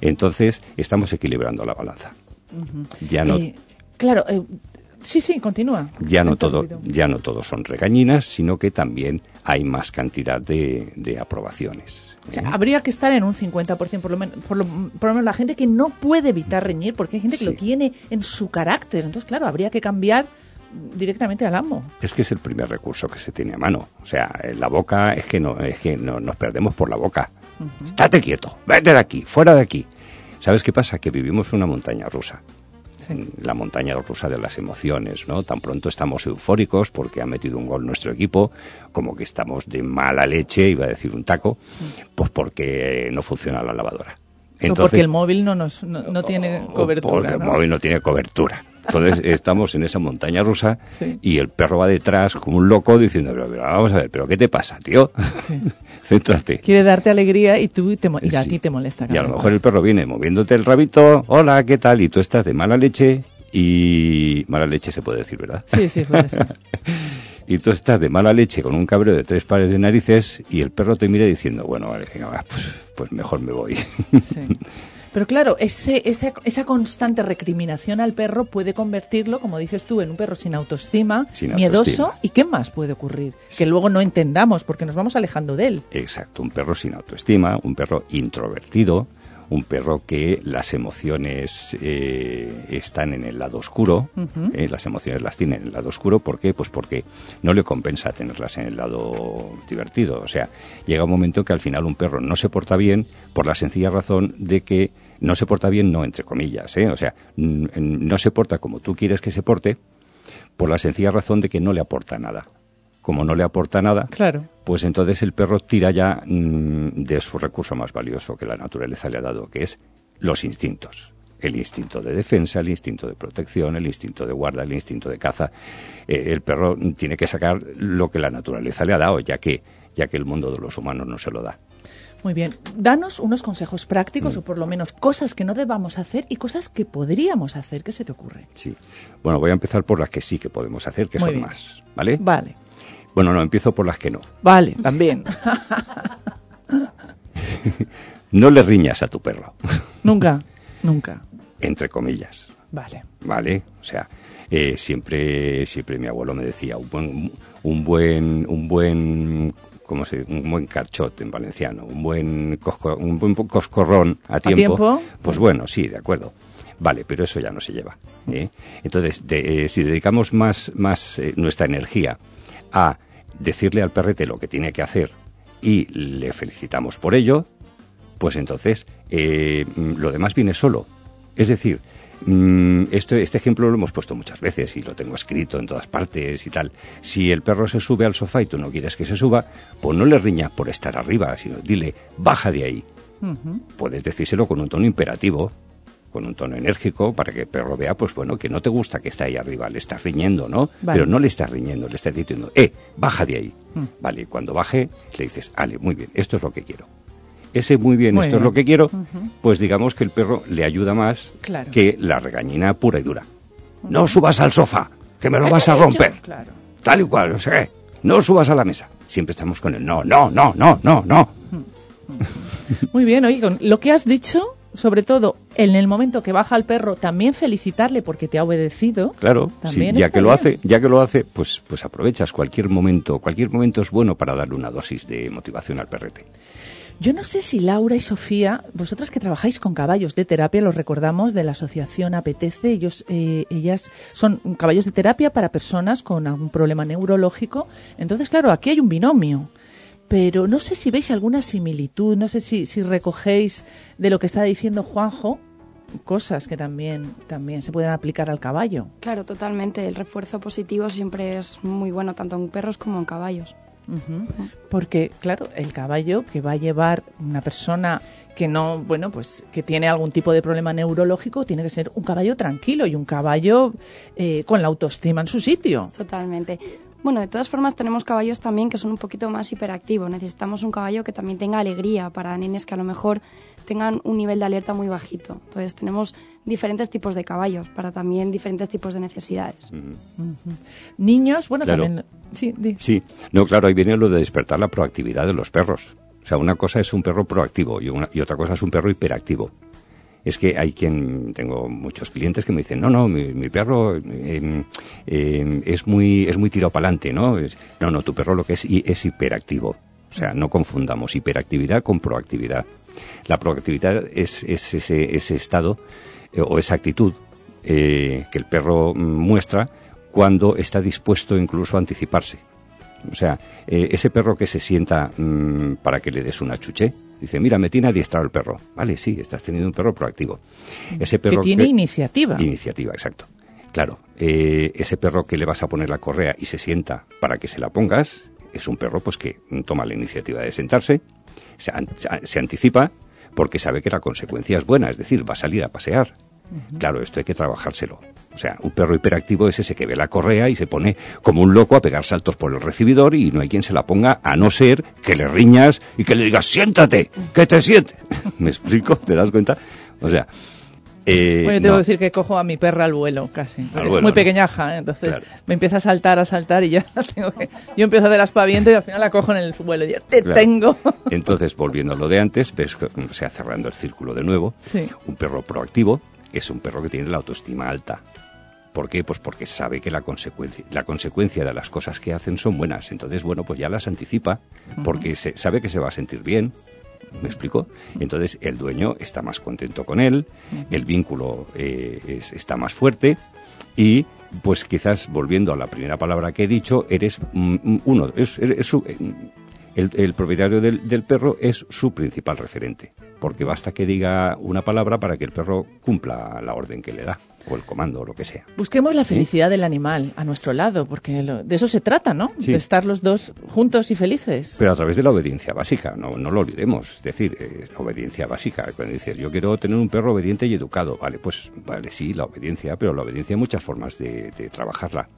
Entonces, estamos equilibrando la balanza. Ya no.
Eh, claro, eh, Sí, sí, continúa.
Ya no, todo, ya no todos son regañinas, sino que también hay más cantidad de, de aprobaciones.
O sea, habría que estar en un 50% por lo, menos, por, lo, por lo menos la gente que no puede evitar reñir, porque hay gente que lo tiene en su carácter. Entonces, claro, habría que cambiar directamente al amo.
Es que es el primer recurso que se tiene a mano. O sea, la boca es que no, es que no, nos perdemos por la boca. Estate quieto, vete de aquí, fuera de aquí. ¿Sabes qué pasa? Que vivimos una montaña rusa. La montaña rusa de las emociones, ¿no? Tan pronto estamos eufóricos porque ha metido un gol nuestro equipo, como que estamos de mala leche, iba a decir un taco, pues porque no funciona la lavadora.
o porque el móvil no, nos, no, no tiene cobertura.
porque el móvil no tiene cobertura. Entonces estamos en esa montaña rusa y el perro va detrás como un loco diciendo, pero, pero vamos a ver, pero ¿qué te pasa, tío? *laughs* Céntrate.
Quiere darte alegría y, tú te, y a ti te molesta.
Y a lo mejor el perro viene moviéndote el rabito, hola, ¿qué tal? Y tú estás de mala leche y... Mala leche se puede decir, ¿verdad?
Sí, sí, puede ser. *laughs*
y tú estás de mala leche con un cabreo de tres pares de narices y el perro te mira diciendo, bueno, vale, venga, va, pues, pues mejor me voy. *laughs*
Pero claro, ese, esa, esa constante recriminación al perro puede convertirlo, como dices tú, en un perro sin autoestima,
Sin
miedoso.
autoestima.
¿Y qué más puede ocurrir? Que luego no entendamos porque nos vamos alejando de él.
Exacto, un perro sin autoestima, un perro introvertido, un perro que las emociones eh, están en el lado oscuro, eh, las emociones las tiene en el lado oscuro, ¿por qué? Pues porque no le compensa tenerlas en el lado divertido. O sea, llega un momento que al final un perro no se porta bien por la sencilla razón de que no se porta bien, no entre comillas, ¿eh? o sea, no se porta como tú quieres que se porte por la sencilla razón de que no le aporta nada. Como no le aporta nada,
Claro.
pues entonces el perro tira ya mm, de su recurso más valioso que la naturaleza le ha dado, que es los instintos. El instinto de defensa, el instinto de protección, el instinto de guarda, el instinto de caza. Eh, el perro tiene que sacar lo que la naturaleza le ha dado, ya que, ya que el mundo de los humanos no se lo da.
Muy bien. Danos unos consejos prácticos
Mm.
o por lo menos cosas que no debamos hacer y cosas que podríamos hacer. ¿Qué se te ocurre?
Sí. Bueno, voy a empezar por las que sí que podemos hacer, que
Muy
son
bien.
más. ¿Vale?
Vale.
Bueno, no, empiezo por las que no.
Vale, también. *laughs*
No le riñas a tu perro, *laughs*
nunca, nunca.
entre comillas.
Vale.
¿vale? O sea, eh, siempre, siempre mi abuelo me decía un buen, un buen, un buen, ¿cómo se dice? Un buen carchot en valenciano, un buen, cosco- un buen coscorrón a tiempo.
tiempo?
Pues bueno, sí, de acuerdo. Vale, pero eso ya no se lleva. ¿eh? Entonces, de- eh, si dedicamos más, más eh, nuestra energía a decirle al perrete lo que tiene que hacer y le felicitamos por ello, pues entonces eh, mm, lo demás viene solo. Es decir, mm, esto, este ejemplo lo hemos puesto muchas veces y lo tengo escrito en todas partes y tal. Si el perro se sube al sofá y tú no quieres que se suba, pues no le riñas por estar arriba, sino dile, baja de ahí. Puedes decírselo con un tono imperativo, con un tono enérgico, para que el perro vea, pues bueno, que no te gusta que está ahí arriba, le estás riñendo, ¿no?
Vale.
Pero no le estás riñendo, le estás diciendo, eh, baja de ahí.
Mm.
Vale, cuando baje, le dices, ale, muy bien, esto es lo que quiero. Ese muy bien,
Muy
esto es lo que quiero, pues digamos que el perro le ayuda más
Claro.
que la regañina pura y dura. No subas al sofá, que me lo *laughs* vas a
¿Qué he
romper.
Claro.
Tal y cual, no sé qué. No subas a la mesa. Siempre estamos con el no, no, no, no, no, no.
Muy bien, oye, con lo que has dicho, sobre todo en el momento que baja el perro, también felicitarle porque te ha obedecido.
Claro, sí, ya que lo hace, ya que lo hace, pues, pues aprovechas cualquier momento, cualquier momento es bueno para darle una dosis de motivación al perrete.
Yo no sé si Laura y Sofía, vosotras que trabajáis con caballos de terapia, los recordamos de la asociación Apetece, ellos, eh, ellas son caballos de terapia para personas con algún problema neurológico. Entonces, claro, aquí hay un binomio. Pero no sé si veis alguna similitud, no sé si, si recogéis de lo que está diciendo Juanjo cosas que también, también se pueden aplicar al caballo.
Claro, totalmente. El refuerzo positivo siempre es muy bueno, tanto en perros como en caballos.
Porque, claro, el caballo que va a llevar una persona que no, bueno, pues que tiene algún tipo de problema neurológico, tiene que ser un caballo tranquilo y un caballo eh, con la autoestima en su sitio.
Totalmente. Bueno, de todas formas tenemos caballos también que son un poquito más hiperactivos. Necesitamos un caballo que también tenga alegría para nenes que a lo mejor tengan un nivel de alerta muy bajito. Entonces tenemos diferentes tipos de caballos para también diferentes tipos de necesidades.
Niños, bueno,
Claro.
también... Sí, di.
Sí, no, claro, ahí viene lo de despertar la proactividad de los perros. O sea, una cosa es un perro proactivo y, una, y otra cosa es un perro hiperactivo. Es que hay quien, tengo muchos clientes que me dicen, no, no, mi, perro em, es muy es muy tirado para adelante, ¿no? No, no, tu perro lo que es es hiperactivo. O sea, no confundamos hiperactividad con proactividad. La proactividad es, es ese, ese estado eh, o esa actitud eh, que el perro mm, muestra cuando está dispuesto incluso a anticiparse. O sea, eh, ese perro que se sienta mm, para que le des una chuche, dice, mira, me tiene adiestrado el perro. Vale, sí, estás teniendo un perro proactivo. Ese
Que
perro
tiene iniciativa.
Iniciativa, exacto. Claro, eh, ese perro que le vas a poner la correa y se sienta para que se la pongas, es un perro pues que toma la iniciativa de sentarse, se, an- se- se anticipa porque sabe que la consecuencia es buena, es decir, va a salir a pasear. Claro, esto hay que trabajárselo. O sea, un perro hiperactivo es ese que ve la correa y se pone como un loco a pegar saltos por el recibidor y no hay quien se la ponga a no ser que le riñas y que le digas siéntate, que te sientes. *laughs* ¿Me explico? ¿Te das cuenta? O sea, eh,
Bueno, yo tengo
no.
que decir que cojo a mi perra al vuelo, casi. es muy pequeñaja, ¿eh? entonces
Claro.
me empieza a saltar, a saltar y ya *laughs* tengo que... Yo empiezo a hacer aspaviento y al final la cojo en el vuelo. Ya te
Claro.
tengo.
Entonces, volviendo a lo de antes, ves, o sea, cerrando el círculo de nuevo,
Sí.
un perro proactivo es un perro que tiene la autoestima alta. ¿Por qué? Pues porque sabe que la consecuencia, la consecuencia de las cosas que hacen son buenas. Entonces, bueno, pues ya las anticipa, porque se, sabe que se va a sentir bien. ¿Me explico? Entonces, el dueño está más contento con él, el vínculo eh, es- está más fuerte y, pues quizás, volviendo a la primera palabra que he dicho, eres mm, mm, uno, es, eres eh, el, el propietario del, del perro es su principal referente, porque basta que diga una palabra para que el perro cumpla la orden que le da, o el comando, o lo que sea.
Busquemos la felicidad del animal a nuestro lado, porque lo- de eso se trata, ¿no?
Sí.
De estar los dos juntos y felices.
Pero a través de la obediencia básica, no, no lo olvidemos. Es decir, eh, la obediencia básica. Cuando dices, yo quiero tener un perro obediente y educado, vale, pues vale, sí, la obediencia, pero la obediencia hay muchas formas de, de trabajarla.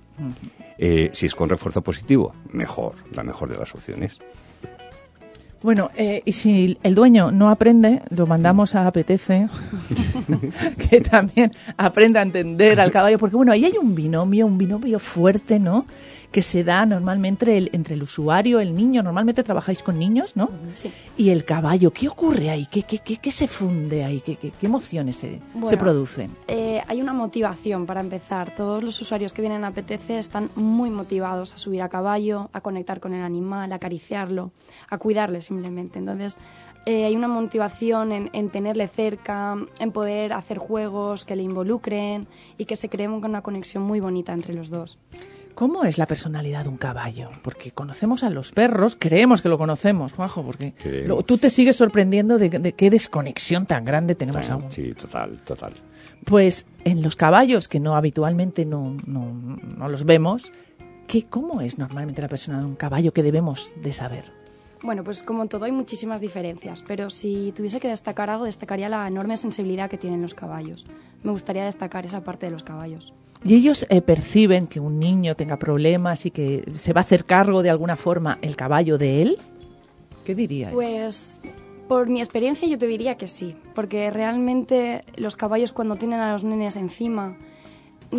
Eh, si es con refuerzo positivo, mejor, la mejor de las opciones.
Bueno, eh, y si el dueño no aprende, lo mandamos a Apetece, *laughs* que también aprenda a entender al caballo, porque bueno, ahí hay un binomio, un binomio fuerte, ¿no? Que se da normalmente entre el, entre el usuario, el niño, normalmente trabajáis con niños, ¿no?
Sí.
Y el caballo, ¿qué ocurre ahí? ¿Qué, qué, qué, qué se funde ahí? ¿Qué, qué, qué emociones se, se producen?
Eh, hay una motivación para empezar. Todos los usuarios que vienen a PTC están muy motivados a subir a caballo, a conectar con el animal, a acariciarlo, a cuidarle simplemente. Entonces, eh, hay una motivación en, en tenerle cerca, en poder hacer juegos que le involucren y que se cree una conexión muy bonita entre los dos.
¿Cómo es la personalidad de un caballo? Porque conocemos a los perros, creemos que lo conocemos, Juanjo, porque tú te sigues sorprendiendo de, de qué desconexión tan grande tenemos
Ah,
aún.
Sí, total, total.
Pues en los caballos, que no habitualmente no, no, no los vemos, ¿qué, ¿cómo es normalmente la persona de un caballo que debemos de saber?
Bueno, pues como en todo hay muchísimas diferencias, pero si tuviese que destacar algo, destacaría la enorme sensibilidad que tienen los caballos. Me gustaría destacar esa parte de los caballos.
¿Y ellos eh, perciben que un niño tenga problemas y que se va a hacer cargo de alguna forma el caballo de él? ¿Qué diríais?
Pues por mi experiencia yo te diría que sí, porque realmente los caballos cuando tienen a los nenes encima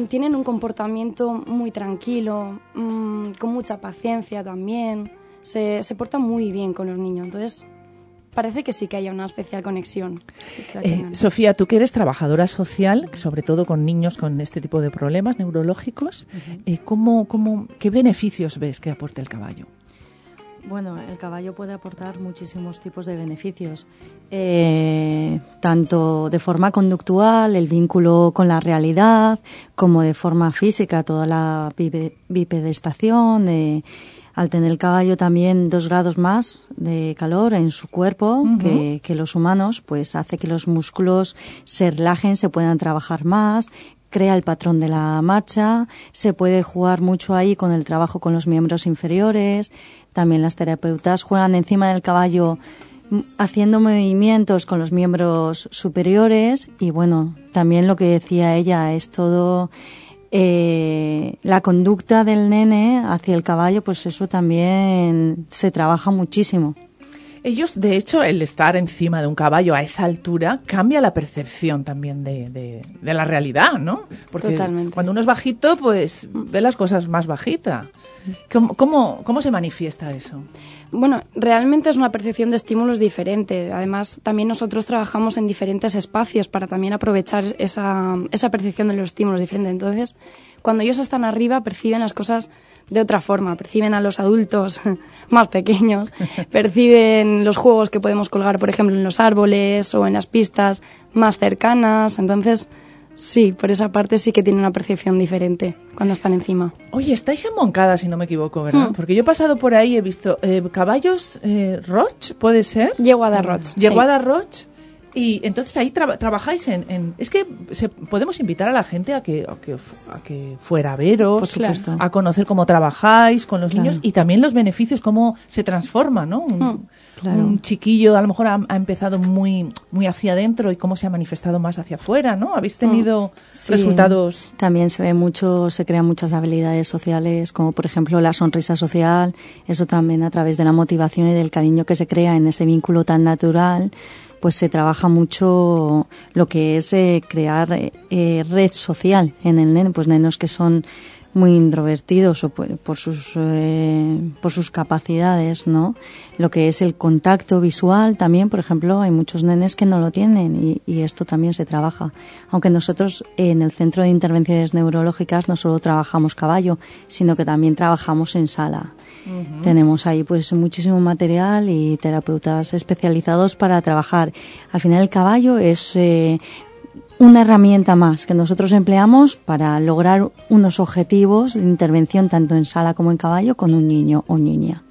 tienen un comportamiento muy tranquilo, mm, con mucha paciencia también, se, se portan muy bien con los niños, entonces parece que sí que haya una especial conexión.
Eh. Sofía, tú que eres trabajadora social, sobre todo con niños con este tipo de problemas neurológicos, eh, ¿cómo, cómo, ¿qué beneficios ves que aporta el caballo?
Bueno, el caballo puede aportar muchísimos tipos de beneficios, eh, tanto de forma conductual, el vínculo con la realidad, como de forma física, toda la bipe- bipedestación, de, al tener el caballo también dos grados más de calor en su cuerpo que, que los humanos, pues hace que los músculos se relajen, se puedan trabajar más, crea el patrón de la marcha, se puede jugar mucho ahí con el trabajo con los miembros inferiores, también las terapeutas juegan encima del caballo mm, haciendo movimientos con los miembros superiores y bueno, también lo que decía ella es todo eh, la conducta del nene hacia el caballo, pues eso también se trabaja muchísimo.
Ellos, de hecho, el estar encima de un caballo a esa altura cambia la percepción también de, de- de la realidad, ¿no? Porque
Totalmente.
cuando uno es bajito, pues ve las cosas más bajita. ¿Cómo, cómo, cómo se manifiesta eso?
Bueno, realmente es una percepción de estímulos diferente. Además, también nosotros trabajamos en diferentes espacios para también aprovechar esa, esa percepción de los estímulos diferentes. Entonces, cuando ellos están arriba, perciben las cosas de otra forma. Perciben a los adultos *laughs* más pequeños, *laughs* perciben los juegos que podemos colgar, por ejemplo, en los árboles o en las pistas más cercanas. Entonces, sí, por esa parte sí que tienen una percepción diferente cuando están encima.
Oye, estáis en Moncada, si no me equivoco, ¿verdad?
Hmm.
Porque yo he pasado por ahí y he visto eh, caballos eh, Roch, ¿puede ser?
Yeguada Roch,
Yeguada Roch. Y entonces ahí traba- trabajáis en, en- Es que se- podemos invitar a la gente a que, a que, a que fuera a veros, a conocer cómo trabajáis con los
Claro.
niños y también los beneficios, cómo se transforma, ¿no? Un,
Mm, claro.
un chiquillo a lo mejor ha, ha empezado muy, muy hacia adentro y cómo se ha manifestado más hacia afuera, ¿no? ¿Habéis tenido
Mm. Sí.
resultados?
También se ve mucho, se crean muchas habilidades sociales, como por ejemplo la sonrisa social, eso también a través de la motivación y del cariño que se crea en ese vínculo tan natural, pues se trabaja mucho lo que es eh, crear eh, eh, red social en el nene, pues nenos que son muy introvertidos o por, por sus eh, por sus capacidades no lo que es el contacto visual también por ejemplo hay muchos nenes que no lo tienen y, y esto también se trabaja. Aunque nosotros en el centro de intervenciones neurológicas no solo trabajamos caballo sino que también trabajamos en sala. Tenemos ahí pues muchísimo material y terapeutas especializados para trabajar. Al final el caballo es eh, una herramienta más que nosotros empleamos para lograr unos objetivos de intervención tanto en sala como en caballo con un niño o niña.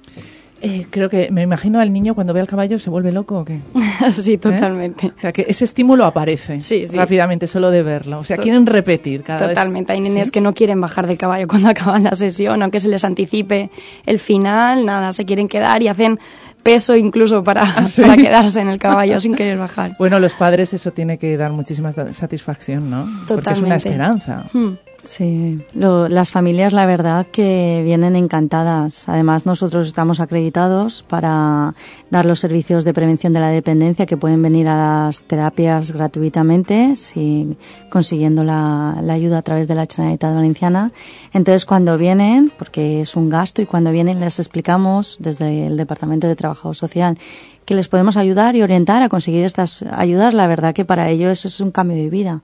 Eh, creo que me imagino al niño cuando ve al caballo se vuelve loco o qué. *laughs*
sí, totalmente.
O sea, que ese estímulo aparece
Sí, sí.
rápidamente solo de verlo. O sea,
To-
quieren repetir cada vez.
Totalmente. Hay
Sí.
que no quieren bajar del caballo *laughs* cuando acaban la sesión, aunque se les anticipe el final, nada, se quieren quedar y hacen peso incluso para,
¿Ah, *laughs* sí?
para quedarse en el caballo sin querer bajar.
Bueno, los padres eso tiene que dar muchísima sa- satisfacción, ¿no? Porque es una
Totalmente.
esperanza.
Hmm.
Sí, lo- las familias la verdad que vienen encantadas. Además nosotros estamos acreditados para dar los servicios de prevención de la dependencia que pueden venir a las terapias gratuitamente, si, consiguiendo la, la ayuda a través de la Generalitat Valenciana. Entonces cuando vienen, porque es un gasto y cuando vienen les explicamos desde el Departamento de Trabajo Social que les podemos ayudar y orientar a conseguir estas ayudas, la verdad que para ellos es un cambio de vida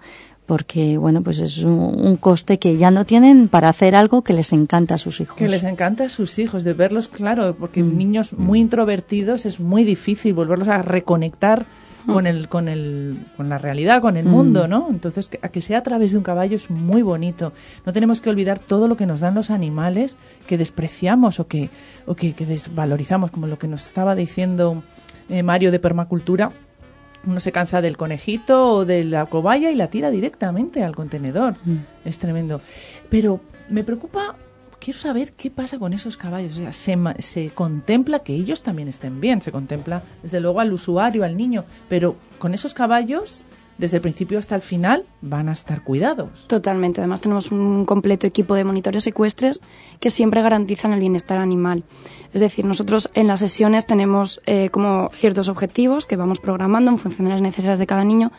porque bueno pues es un, un coste que ya no tienen para hacer algo que les encanta a sus hijos
Que les encanta a sus hijos, de verlos, claro, porque niños muy introvertidos es muy difícil volverlos a reconectar con el, con el, con la realidad, con el
Mm.
mundo, ¿no? Entonces, que, a que sea a través de un caballo es muy bonito. No tenemos que olvidar todo lo que nos dan los animales que despreciamos o que, o que, que desvalorizamos, como lo que nos estaba diciendo eh, Mario de permacultura. Uno se cansa del conejito o de la cobaya y la tira directamente al contenedor. Es tremendo. Pero me preocupa, quiero saber qué pasa con esos caballos. O sea, se, se contempla que ellos también estén bien, se contempla desde luego al usuario, al niño, pero con esos caballos, desde el principio hasta el final, van a estar cuidados.
Totalmente. Además tenemos un completo equipo de monitores ecuestres que siempre garantizan el bienestar animal. Es decir, nosotros en las sesiones tenemos eh, como ciertos objetivos que vamos programando en función de las necesidades de cada niño,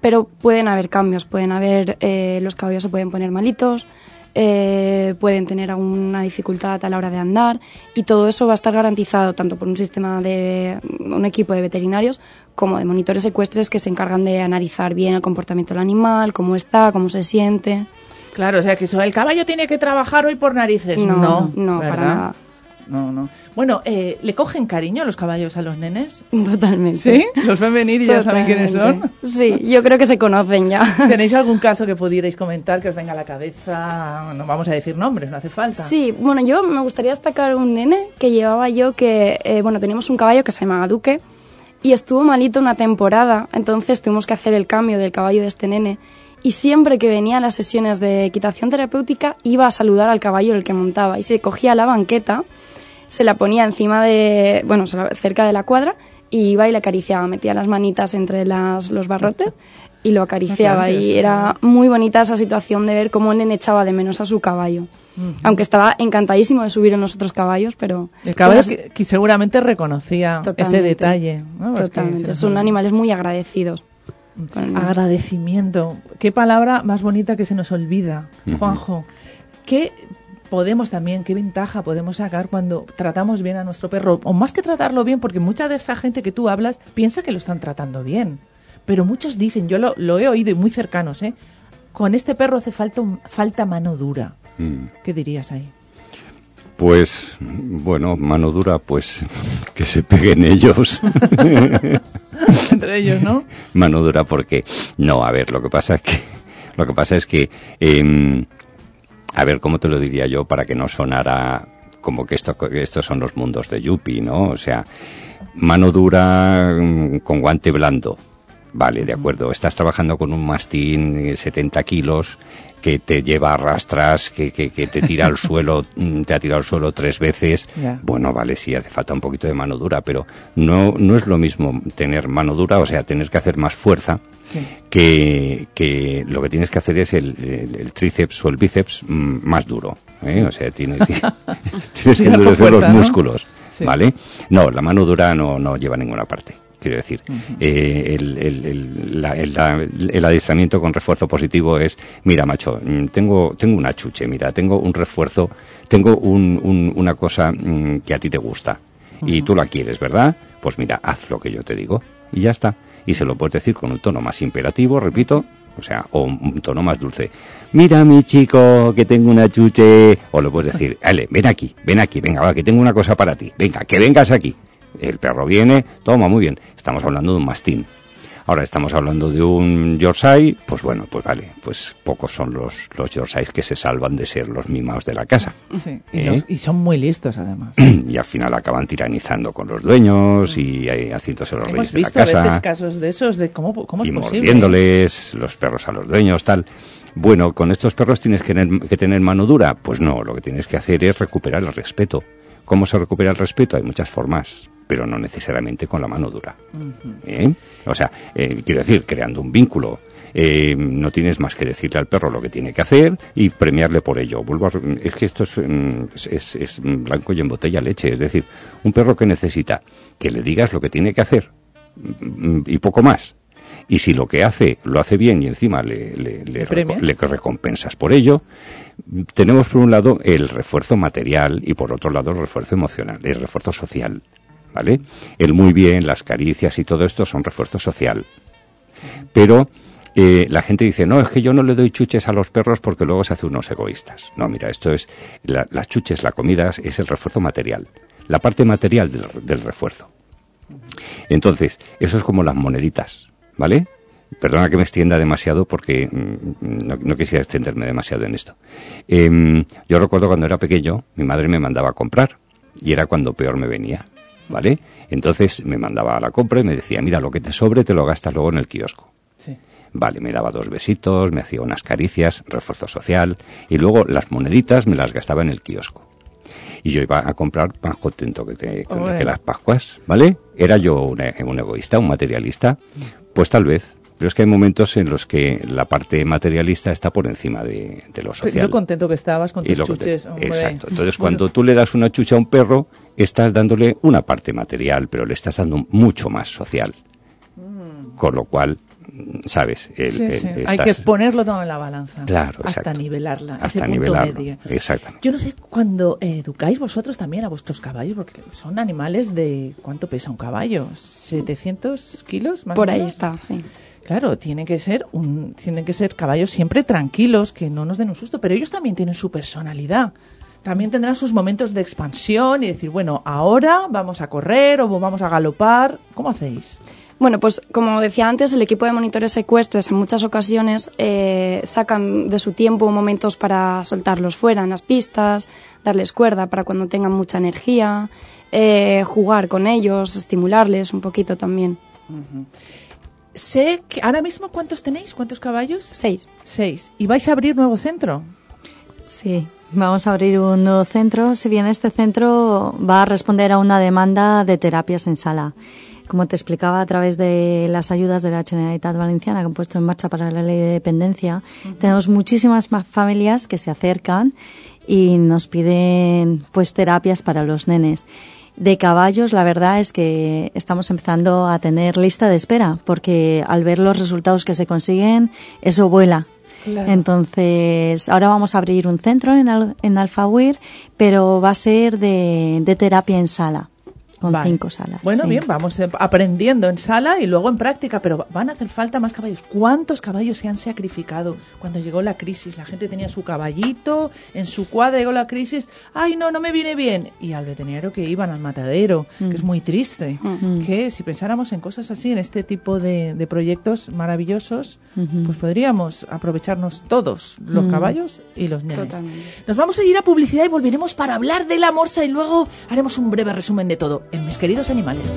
pero pueden haber cambios, pueden haber, eh, los caballos se pueden poner malitos, eh, pueden tener alguna dificultad a la hora de andar y todo eso va a estar garantizado tanto por un sistema de un equipo de veterinarios como de monitores ecuestres que se encargan de analizar bien el comportamiento del animal, cómo está, cómo se siente.
Claro, o sea que eso, el caballo tiene que trabajar hoy por narices.
No,
No,
no, para nada.
No, no. Bueno, eh, ¿le cogen cariño los caballos a los nenes?
Totalmente.
¿Sí? ¿Los ven venir y ya saben quiénes son?
Sí, yo creo que se conocen ya. *laughs*
¿Tenéis algún caso que pudierais comentar que os venga a la cabeza? No vamos a decir nombres, no hace falta.
Sí, bueno, yo me gustaría destacar un nene que llevaba yo que, eh, bueno, teníamos un caballo que se llamaba Duque y estuvo malito una temporada, entonces tuvimos que hacer el cambio del caballo de este nene y siempre que venía a las sesiones de equitación terapéutica iba a saludar al caballo el que montaba y se cogía la banqueta, se la ponía encima de, bueno, se la- cerca de la cuadra y iba y le acariciaba, metía las manitas entre las, los barrotes y lo acariciaba y era muy bonita esa situación de ver cómo el nene echaba de menos a su caballo. Aunque estaba encantadísimo de subir en los otros caballos, pero...
El caballo que, que seguramente reconocía ese detalle. ¿no?
Totalmente. Son animales muy agradecidos. Con-
Agradecimiento. Qué palabra más bonita que se nos olvida. Juanjo. ¿Qué podemos también, qué ventaja podemos sacar cuando tratamos bien a nuestro perro? O más que tratarlo bien, porque mucha de esa gente que tú hablas piensa que lo están tratando bien. Pero muchos dicen, yo lo, lo he oído y muy cercanos, ¿eh? Con este perro hace falta, un- falta mano dura.
Mm.
¿Qué dirías ahí?
Pues, bueno, mano dura, pues que se peguen ellos. *laughs*
Entre ellos, ¿no?
mano dura porque no a ver lo que pasa es que lo que pasa es que em, a ver cómo te lo diría yo para que no sonara como que esto estos son los mundos de Yuppie no o sea mano dura mm, con guante blando. Vale de acuerdo. Estás trabajando con un mastín eh, 70 kilos que te lleva a rastras, que, que, que te tira al *laughs* suelo, mm, te ha tirado al suelo tres veces. Bueno, vale, sí, hace falta un poquito de mano dura, pero no, no es lo mismo tener mano dura, o sea, tener que hacer más fuerza, que, que lo que tienes que hacer es el, el- el tríceps o el bíceps mm, más duro. ¿eh? O sea, tienes, *laughs* tienes que endurecer los
¿no?
músculos,
Sí.
¿vale? No, la mano dura no, no lleva a ninguna parte. Quiero decir, eh, el, el- el- la- el- la- el adiestramiento con refuerzo positivo es, mira, macho, mm, tengo, tengo una chuche, mira, tengo un refuerzo, tengo un- un- una cosa mm, que a ti te gusta y tú la quieres, ¿verdad? Pues mira, haz lo que yo te digo y ya está. Y se lo puedes decir con un tono más imperativo, repito, o sea, o un un tono más dulce. Mira, mi chico, que tengo una chuche. O lo puedes decir, Ale, ven aquí, ven aquí, venga, va, que tengo una cosa para ti. Venga, que vengas aquí. El perro viene, toma, muy bien. Estamos hablando de un mastín. Ahora estamos hablando de un Yorkshire, pues bueno, pues vale, pues pocos son los, los Yorkshires que se salvan de ser los mimados de la casa.
Sí. Y,
¿Eh?
los- y son muy listos, además. *clears throat*
y al final acaban tiranizando con los dueños y eh, haciéndose los
Hemos
reyes de la
visto a veces
casa
casos de esos, de cómo, cómo es
y
posible.
mordiéndoles los perros a los dueños, tal. Bueno, con estos perros tienes que tener, que tener mano dura. Pues no, lo que tienes que hacer es recuperar el respeto. ¿Cómo se recupera el respeto? Hay muchas formas, pero no necesariamente con la mano dura. ¿Eh? O sea, eh, quiero decir, creando un vínculo. Eh, no tienes más que decirle al perro lo que tiene que hacer y premiarle por ello. Vuelvo a re- es que esto es, mm, es- es- es blanco y en botella leche. Es decir, un perro que necesita que le digas lo que tiene que hacer mm, y poco más. Y si lo que hace lo hace bien y encima le, le, le
¿Le premias?
reco- le recompensas por ello, tenemos por un lado el refuerzo material y por otro lado el refuerzo emocional, el refuerzo social. ¿Vale? El muy bien, las caricias y todo esto son refuerzo social. Pero eh, la gente dice, no, es que yo no le doy chuches a los perros porque luego se hace unos egoístas. No, mira, esto es, la- las chuches, la comida es el refuerzo material, la parte material del, refuerzo. Entonces, eso es como las moneditas, ¿vale? Perdona que me extienda demasiado porque mm, no, no quisiera extenderme demasiado en esto. Em, yo recuerdo cuando era pequeño, mi madre me mandaba a comprar y era cuando peor me venía, ¿vale? Entonces me mandaba a la compra y me decía, mira, lo que te sobre te lo gastas luego en el kiosco.
Sí.
Vale, me daba dos besitos, me hacía unas caricias, refuerzo social, y luego las moneditas me las gastaba en el kiosco. Y yo iba a comprar más contento que, te- que- las Pascuas, ¿vale? ¿Era yo un, un egoísta, un materialista? Pues tal vez. Pero es que hay momentos en los que la parte materialista está por encima de, de lo social.
Lo contento que estabas con
Y
tus chuches, hombre.
Exacto. Entonces, *laughs*
Bueno,
cuando tú le das una chucha a un perro, estás dándole una parte material, pero le estás dando mucho más social. Con lo cual, mm, ¿sabes? El-
sí,
el-
sí. Hay que ponerlo todo en la balanza.
Claro,
Hasta
exacto.
nivelarla.
hasta
ese punto
nivelarlo.
medio.
Exactamente.
Yo no sé, cuando eh, educáis vosotros también a vuestros caballos, porque son animales de... ¿Cuánto pesa un caballo? ¿700 kilos? Más o
Por ahí
menos?
está, sí.
Claro, tienen que ser un, tienen que ser caballos siempre tranquilos, que no nos den un susto, pero ellos también tienen su personalidad. También tendrán sus momentos de expansión y decir, bueno, ahora vamos a correr o vamos a galopar. ¿Cómo hacéis?
Bueno, pues como decía antes, el equipo de monitores ecuestres en muchas ocasiones eh, sacan de su tiempo momentos para soltarlos fuera en las pistas, darles cuerda para cuando tengan mucha energía, eh, jugar con ellos, estimularles un poquito también.
Sé que ahora mismo cuántos tenéis, cuántos caballos?
Seis.
Seis. ¿Y vais a abrir nuevo centro?
Sí, vamos a abrir un nuevo centro. Si bien este centro va a responder a una demanda de terapias en sala. Como te explicaba, a través de las ayudas de la Generalitat Valenciana que han puesto en marcha para la ley de dependencia, tenemos muchísimas más familias que se acercan y nos piden pues terapias para los nenes. De caballos, la verdad es que estamos empezando a tener lista de espera, porque al ver los resultados que se consiguen, eso vuela.
Claro.
Entonces, ahora vamos a abrir un centro en, Al- en Alfawir, pero va a ser de, de terapia en sala, con
Vale.
cinco salas.
Bueno,
sí.
bien, vamos eh, aprendiendo en sala y luego en práctica, pero van a hacer falta más caballos. ¿Cuántos caballos se han sacrificado cuando llegó la crisis? La gente tenía su caballito, en su cuadra llegó la crisis, ay no, no me viene bien. Y al veterinario que iban al matadero,
Mm.
que es muy triste. Que si pensáramos en cosas así, en este tipo de, de proyectos maravillosos, pues podríamos aprovecharnos todos, los
Mm.
caballos y los nenes.
Totalmente.
Nos vamos a ir a publicidad y volveremos para hablar de la morsa y luego haremos un breve resumen de todo en Mis queridos animales.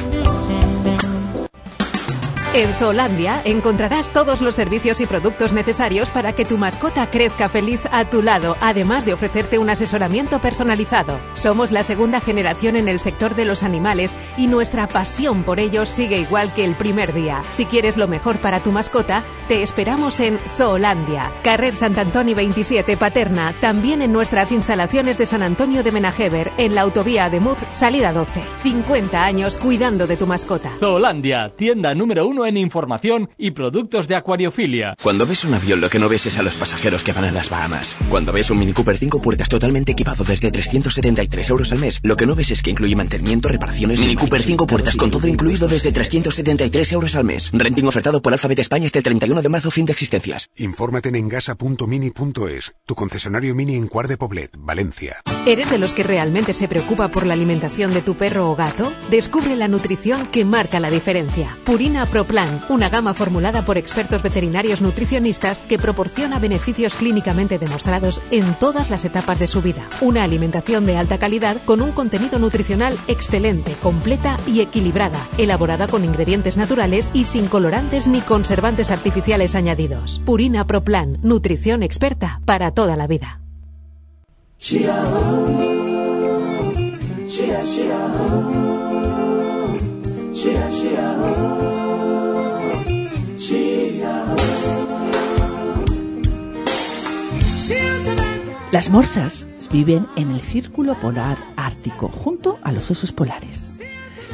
En Zoolandia encontrarás todos los servicios y productos necesarios para que tu mascota crezca feliz a tu lado, además de ofrecerte un asesoramiento personalizado. Somos la segunda generación en el sector de los animales y nuestra pasión por ellos sigue igual que el primer día. Si quieres lo mejor para tu mascota, te esperamos en Zoolandia, Carrer Sant Antoni 27 Paterna, también en nuestras instalaciones de San Antonio de Menajever, en la autovía de Muz, salida 12. 50 años cuidando de tu mascota.
Zoolandia, tienda número uno en información y productos de acuariofilia.
Cuando ves un avión, lo que no ves es a los pasajeros que van a las Bahamas. Cuando ves un Mini Cooper 5 puertas totalmente equipado desde 373 euros al mes, lo que no ves es que incluye mantenimiento, reparaciones... Mini Cooper 5 puertas con todo incluido desde 373 euros al mes. Renting ofertado por Alphabet España este 31 de marzo, fin de existencias.
Infórmate en engasa.mini.es, tu concesionario Mini en Cuart de Poblet, Valencia.
¿Eres de los que realmente se preocupa por la alimentación de tu perro o gato? Descubre la nutrición que marca la diferencia. Purina Pro Plan, una gama formulada por expertos veterinarios nutricionistas que proporciona beneficios clínicamente demostrados en todas las etapas de su vida. Una alimentación de alta calidad con un contenido nutricional excelente, completa y equilibrada, elaborada con ingredientes naturales y sin colorantes ni conservantes artificiales añadidos. Purina Pro Plan, nutrición experta para toda la vida.
Las morsas viven en el círculo polar ártico junto a los osos polares.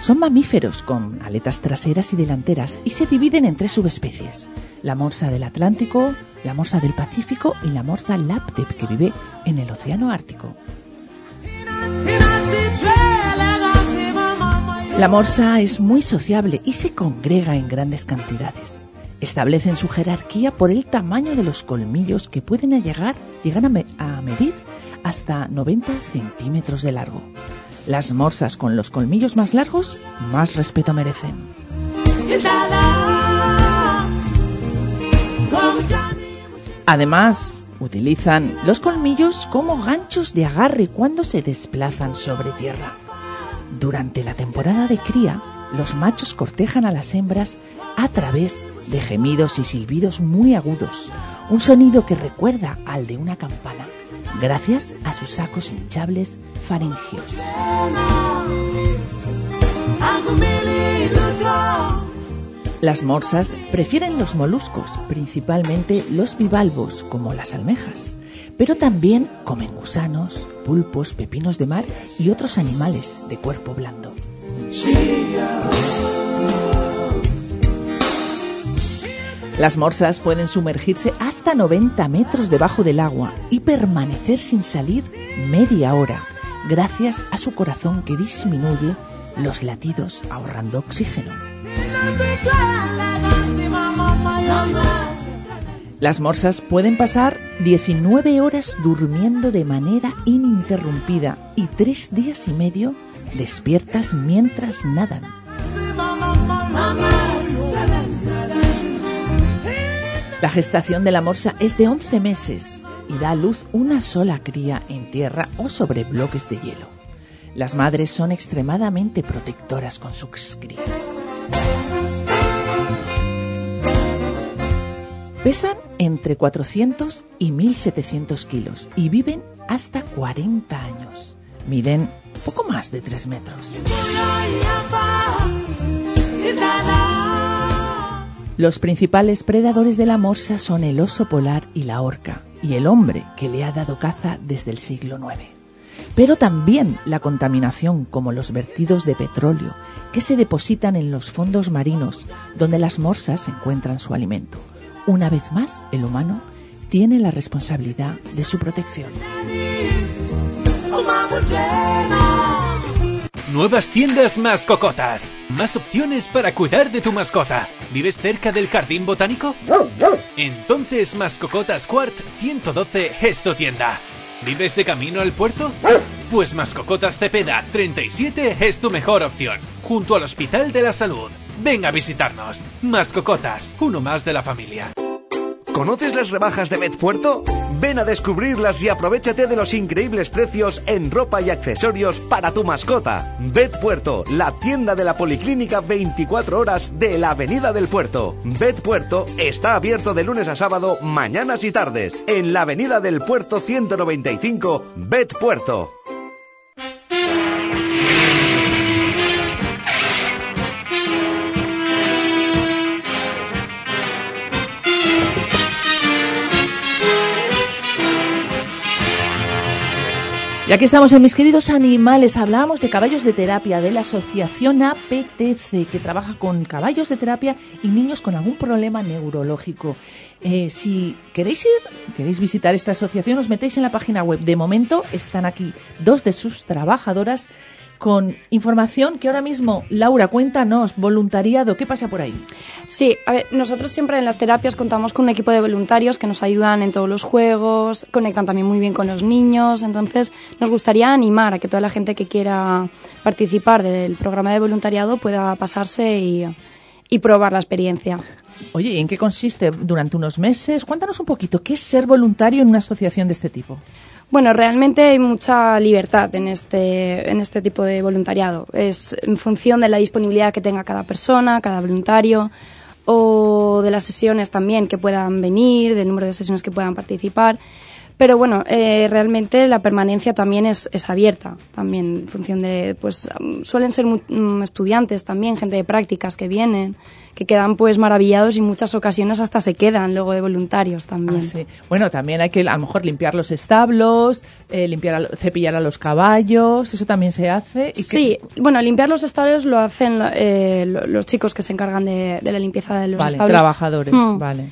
Son mamíferos con aletas traseras y delanteras y se dividen en tres subespecies. La morsa del Atlántico, la morsa del Pacífico y la morsa laptep que vive en el océano Ártico. La morsa es muy sociable y se congrega en grandes cantidades. Establecen su jerarquía por el tamaño de los colmillos que pueden llegar, llegar a, me- a medir hasta 90 centímetros de largo. Las morsas con los colmillos más largos más respeto merecen. Además, utilizan los colmillos como ganchos de agarre cuando se desplazan sobre tierra. Durante la temporada de cría, los machos cortejan a las hembras a través de gemidos y silbidos muy agudos, un sonido que recuerda al de una campana, gracias a sus sacos hinchables faringeos. Las morsas prefieren los moluscos, principalmente los bivalvos, como las almejas, pero también comen gusanos, pulpos, pepinos de mar y otros animales de cuerpo blando. Las morsas pueden sumergirse hasta 90 metros debajo del agua y permanecer sin salir media hora, gracias a su corazón que disminuye los latidos ahorrando oxígeno. Las morsas pueden pasar 19 horas durmiendo de manera ininterrumpida y tres días y medio despiertas mientras nadan. La gestación de la morsa es de 11 meses y da a luz una sola cría en tierra o sobre bloques de hielo. Las madres son extremadamente protectoras con sus crías. Pesan entre 400 y 1700 kilos y viven hasta 40 años. Miden poco más de 3 metros. Los principales predadores de la morsa son el oso polar y la orca, y el hombre que le ha dado caza desde el siglo IX. Pero también la contaminación, como los vertidos de petróleo, que se depositan en los fondos marinos, donde las morsas encuentran su alimento. Una vez más, el humano tiene la responsabilidad de su protección.
Nuevas tiendas más cocotas. Más opciones para cuidar de tu mascota. ¿Vives cerca del jardín botánico? Entonces Mascocotas Quart 112 es tu tienda. ¿Vives de camino al puerto? Pues Mascocotas Cepeda 37 es tu mejor opción. Junto al Hospital de la Salud. Ven a visitarnos. Mascocotas, uno más de la familia.
¿Conoces las rebajas de Betpuerto? Ven a descubrirlas y aprovechate de los increíbles precios en ropa y accesorios para tu mascota. Betpuerto, la tienda de la Policlínica 24 horas de la Avenida del Puerto. Betpuerto está abierto de lunes a sábado, mañanas y tardes. En la Avenida del Puerto 195, Betpuerto.
Y aquí estamos en Mis queridos animales. Hablábamos de caballos de terapia de la asociación APTC, que trabaja con caballos de terapia y niños con algún problema neurológico. Eh, si queréis ir, queréis visitar esta asociación, os metéis en la página web. De momento están aquí dos de sus trabajadoras con información que ahora mismo, Laura, cuéntanos, voluntariado, ¿qué pasa por ahí?
Sí, a ver, nosotros siempre en las terapias contamos con un equipo de voluntarios que nos ayudan en todos los juegos, conectan también muy bien con los niños, entonces nos gustaría animar a que toda la gente que quiera participar del programa de voluntariado pueda pasarse y, y probar la experiencia.
Oye, ¿y en qué consiste durante unos meses? Cuéntanos un poquito, ¿qué es ser voluntario en una asociación de este tipo?
Bueno, realmente hay mucha libertad en este, en este tipo de voluntariado. Es en función de la disponibilidad que tenga cada persona, cada voluntario, o de las sesiones también que puedan venir, del número de sesiones que puedan participar. Pero bueno, eh, realmente la permanencia también es, es abierta, también en función de, pues um, suelen ser mm, estudiantes también, gente de prácticas que vienen, que quedan pues maravillados y muchas ocasiones hasta se quedan luego de voluntarios también.
Ah, sí. Bueno, también hay que a lo mejor limpiar los establos, eh, limpiar, a cepillar a los caballos, eso también se hace. Y
Sí, bueno, limpiar los establos lo hacen eh, lo- los chicos que se encargan de, de la limpieza de los
Vale,
establos.
trabajadores,
Mm,
vale.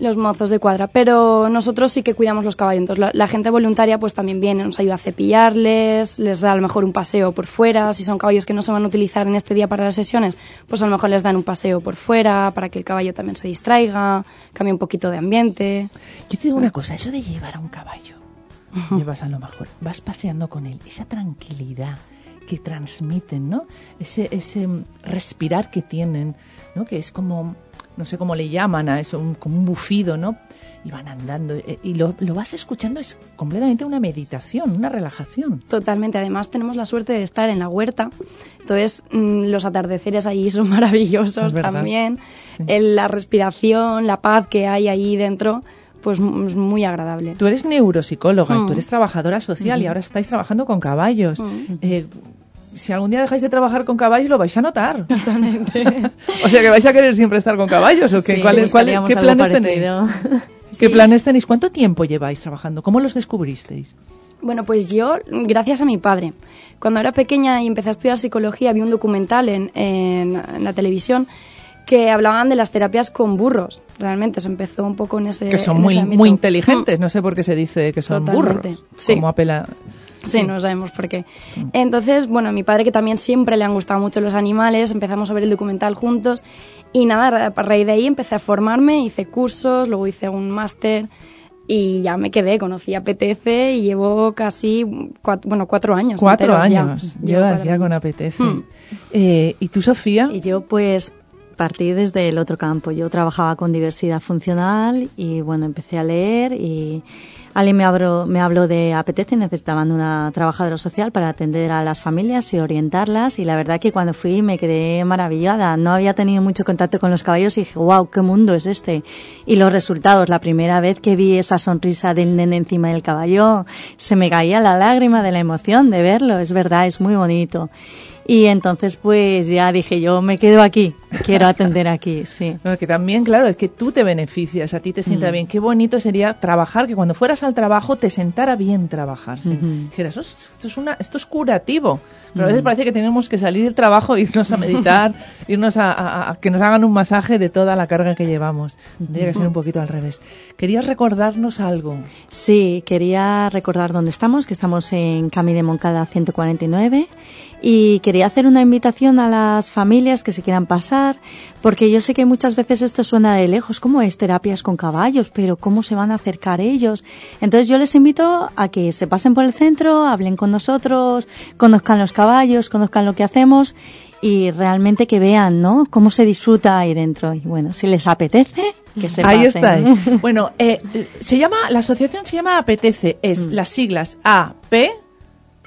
Los mozos de cuadra, pero nosotros sí que cuidamos los caballos. Entonces, la, la gente voluntaria pues también viene, nos ayuda a cepillarles, les da a lo mejor un paseo por fuera. Si son caballos que no se van a utilizar en este día para las sesiones, pues a lo mejor les dan un paseo por fuera para que el caballo también se distraiga, cambie un poquito de ambiente.
Yo te digo una cosa, eso de llevar a un caballo, llevas a lo mejor, vas paseando con él, esa tranquilidad que transmiten, ¿no? Ese, ese mm, respirar que tienen, ¿no? Que es como, no sé cómo le llaman a eso, un- como un bufido, ¿no? Y van andando, eh, y lo, lo vas escuchando, es completamente una meditación, una relajación.
Totalmente. Además, tenemos la suerte de estar en la huerta. Entonces, mm, los atardeceres allí son *laughs* maravillosos también. La respiración, la paz que hay allí dentro, pues muy agradable.
Tú eres neuropsicóloga y
Mm.
tú eres trabajadora social y ahora estáis trabajando con caballos.
Mm.
Eh, si algún día dejáis de trabajar con caballos, lo vais a notar. *laughs* o sea, que vais a querer siempre estar con caballos. ¿o qué?
Sí,
¿Cuáles- cuáles-
buscaríamos
¿Qué
algo
planes
parecido.
tenéis? *laughs* ¿Qué planes tenéis? ¿Cuánto tiempo lleváis trabajando? ¿Cómo los descubristeis?
Bueno, pues yo, gracias a mi padre. Cuando era pequeña y empecé a estudiar psicología, vi un documental en, en- en la televisión que hablaban de las terapias con burros. Realmente se empezó un poco en ese
que son muy, muy inteligentes. No sé por qué se dice que son
Totalmente,
burros.
sí.
Como apela...
Sí,
Sí.
no sabemos por qué. Entonces, bueno, a mi padre que también siempre le han gustado mucho los animales, empezamos a ver el documental juntos y nada, a raíz de ahí empecé a formarme, hice cursos, luego hice un máster y ya me quedé, conocí a PTC y llevo casi cuatro, bueno, cuatro años.
Cuatro
enteros ya.
años.
Llevo
Llevas
cuatro
ya con apetece.
Hmm.
Eh, ¿Y tú, Sofía?
Y yo, pues, partí desde el otro campo. Yo trabajaba con diversidad funcional y, bueno, empecé a leer y alguien me habló, me habló de apetece, necesitaban una trabajadora social para atender a las familias y orientarlas y la verdad que cuando fui me quedé maravillada. No había tenido mucho contacto con los caballos y dije, wow, qué mundo es este. Y los resultados, la primera vez que vi esa sonrisa del nene encima del caballo, se me caía la lágrima de la emoción de verlo. Es verdad, es muy bonito. Y entonces pues ya dije yo me quedo aquí. Quiero atender aquí, sí. *laughs*
No, que también, claro, es que tú te beneficias, a ti te sienta
Mm.
bien. Qué bonito sería trabajar, que cuando fueras al trabajo te sentara bien trabajar. ¿sí?
Ujú.
Dijeras, "Esto es- esto, es una, esto es curativo. Pero a veces
Mm.
parece que tenemos que salir del trabajo, irnos a *laughs* meditar, irnos a, a- a que nos hagan un masaje de toda la carga que llevamos. Tendría que ser un poquito al revés. ¿Querías recordarnos algo?
Sí, quería recordar dónde estamos, que estamos en Cami de Moncada 149 y quería hacer una invitación a las familias que se quieran pasar, porque yo sé que muchas veces esto suena de lejos, ¿cómo es terapias con caballos? Pero ¿cómo se van a acercar ellos? Entonces yo les invito a que se pasen por el centro, hablen con nosotros, conozcan los caballos, conozcan lo que hacemos y realmente que vean, ¿no? Cómo se disfruta ahí dentro. Y bueno, si les apetece, que se
Ahí estáis. *laughs* Bueno, eh, se llama, la asociación se llama Apetece, es
Mm.
las siglas A, P,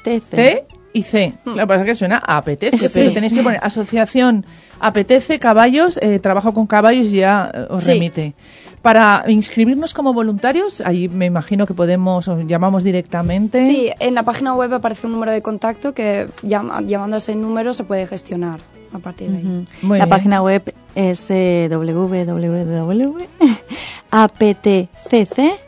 T y C. Claro, pasa que suena a apetece, *laughs*
Sí.
pero tenéis que poner asociación apetece caballos, eh, trabajo con caballos y ya eh, os
Sí.
remite. Para inscribirnos como voluntarios, ahí me imagino que podemos, os llamamos directamente.
Sí, en la página web aparece un número de contacto que llama- llamando a ese número se puede gestionar a partir de ahí.
La página web es eh,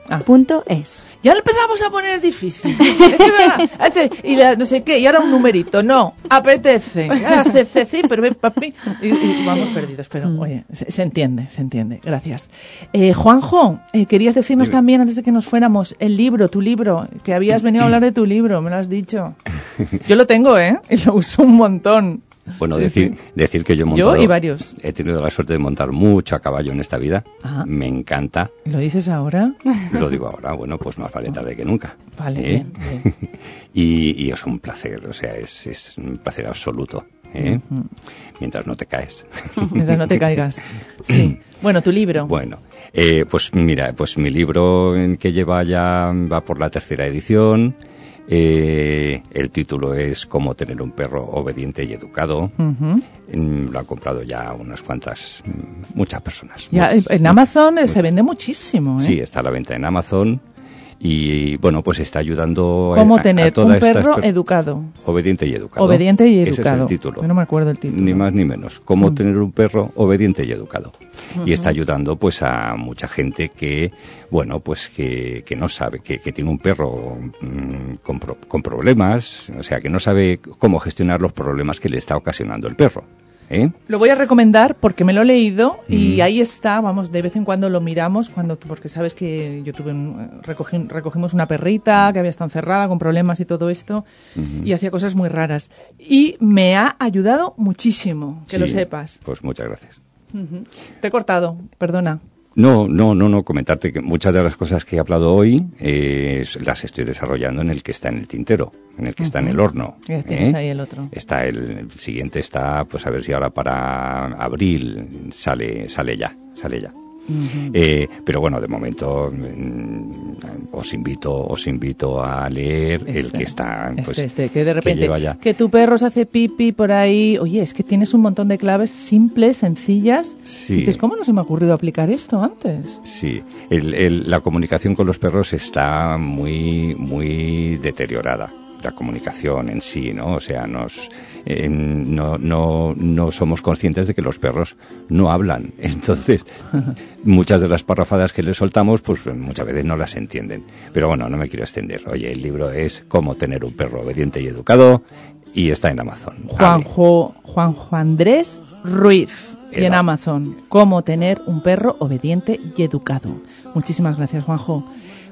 www.aptcc.es.
Ya lo empezamos a poner difícil. *laughs* Es que, ¿verdad? Este, y la- no sé qué, y ahora un numerito. No, apetece. Ah, ce- ce- sí, pero ven, papi. Y, y vamos perdidos, pero
Mm.
oye, se, se entiende, se entiende. Gracias. Eh, Juanjo, eh, querías decirnos
Dime.
también, antes de que nos fuéramos, el libro, tu libro, que habías venido a hablar de tu libro, me lo has dicho. *laughs* Yo lo tengo, ¿eh? Y lo uso un montón.
Bueno,
Sí,
decir,
sí.
decir que yo he
Yo
montado...
y varios.
He tenido la suerte de montar mucho a caballo en esta vida.
Ajá.
Me encanta.
¿Lo dices ahora? *laughs*
Lo digo ahora, bueno, pues más vale tarde que nunca.
Vale,
¿eh?
bien, bien. *laughs*
y, y es un placer, o sea, es, es un placer absoluto. ¿eh? Mientras no te caes. *laughs*
Mientras no te caigas. Sí. Bueno, tu libro.
Bueno, eh, pues mira, pues mi libro que lleva ya va por la tercera edición. Eh, el título es Cómo tener un perro obediente y educado. Mm, Lo han comprado ya unas cuantas, mm, muchas personas.
Ya,
muchas.
en Amazon se vende muchísimo, ¿eh?
Sí, está a la venta en Amazon y bueno, pues está ayudando a-
¿Cómo
a- a
tener
todas
un perro
per-
educado?
obediente y educado.
Obediente y
Ese
educado.
es el título.
Yo no me acuerdo el título.
Ni más ni menos. Cómo
Mm.
tener un perro obediente y educado. Y está ayudando pues a mucha gente que, bueno, pues que, que no sabe, que, que tiene un perro mm, con, pro- con problemas, o sea, que no sabe cómo gestionar los problemas que le está ocasionando el perro. ¿Eh?
Lo voy a recomendar porque me lo he leído y
Mm.
ahí está, vamos, de vez en cuando lo miramos, cuando porque sabes que yo tuve un- recogí- recogimos una perrita que había estado encerrada con problemas y todo esto y hacía cosas muy raras. Y me ha ayudado muchísimo, que lo sepas.
Pues muchas gracias.
Te he cortado, perdona.
No, no, no, no, comentarte que muchas de las cosas que he hablado hoy eh, las estoy desarrollando en el que está en el tintero, en el que está en el horno.
Ya tienes
¿eh?
ahí el otro.
Está el, el siguiente está, pues a ver si ahora para abril sale, sale ya, sale ya. Eh, pero bueno, de momento mm, os invito, os invito a leer el
Este,
que está, pues,
este, este, que de repente, que tu perro se hace pipi por ahí. Oye, es que tienes un montón de claves simples, sencillas.
Sí.
Dices, ¿cómo no se me ha ocurrido aplicar esto antes?
Sí, el- el- la comunicación con los perros está muy, muy deteriorada. La comunicación en sí, ¿no? O sea, nos, eh, no, no, no somos conscientes de que los perros no hablan. *laughs* Entonces, muchas de las parrafadas que les soltamos, pues muchas veces no las entienden. Pero bueno, no me quiero extender. Oye, el libro es Cómo tener un perro obediente y educado y está en Amazon.
Juanjo, Juanjo Andrés Ruiz. Y en. Amazon, cómo tener un perro obediente y educado. Muchísimas gracias, Juanjo.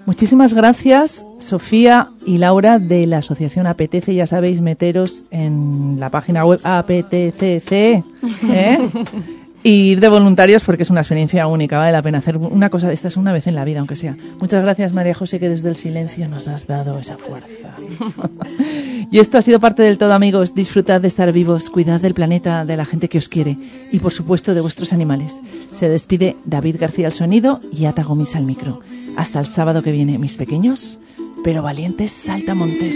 Muchísimas gracias, Sofía y Laura de la Asociación Apetece. Ya sabéis, meteros en la página web APTCC. ¿eh? *laughs* Y ir de voluntarios porque es una experiencia única. Vale la pena hacer una cosa de estas una vez en la vida, aunque sea. Muchas gracias, María José, que desde el silencio nos has dado esa fuerza. *laughs* Y esto ha sido parte del todo, amigos. Disfrutad de estar vivos, cuidad del planeta, de la gente que os quiere y, por supuesto, de vuestros animales. Se despide David García al sonido y Ata Gomis al micro. Hasta el sábado que viene, mis pequeños, pero valientes saltamontes.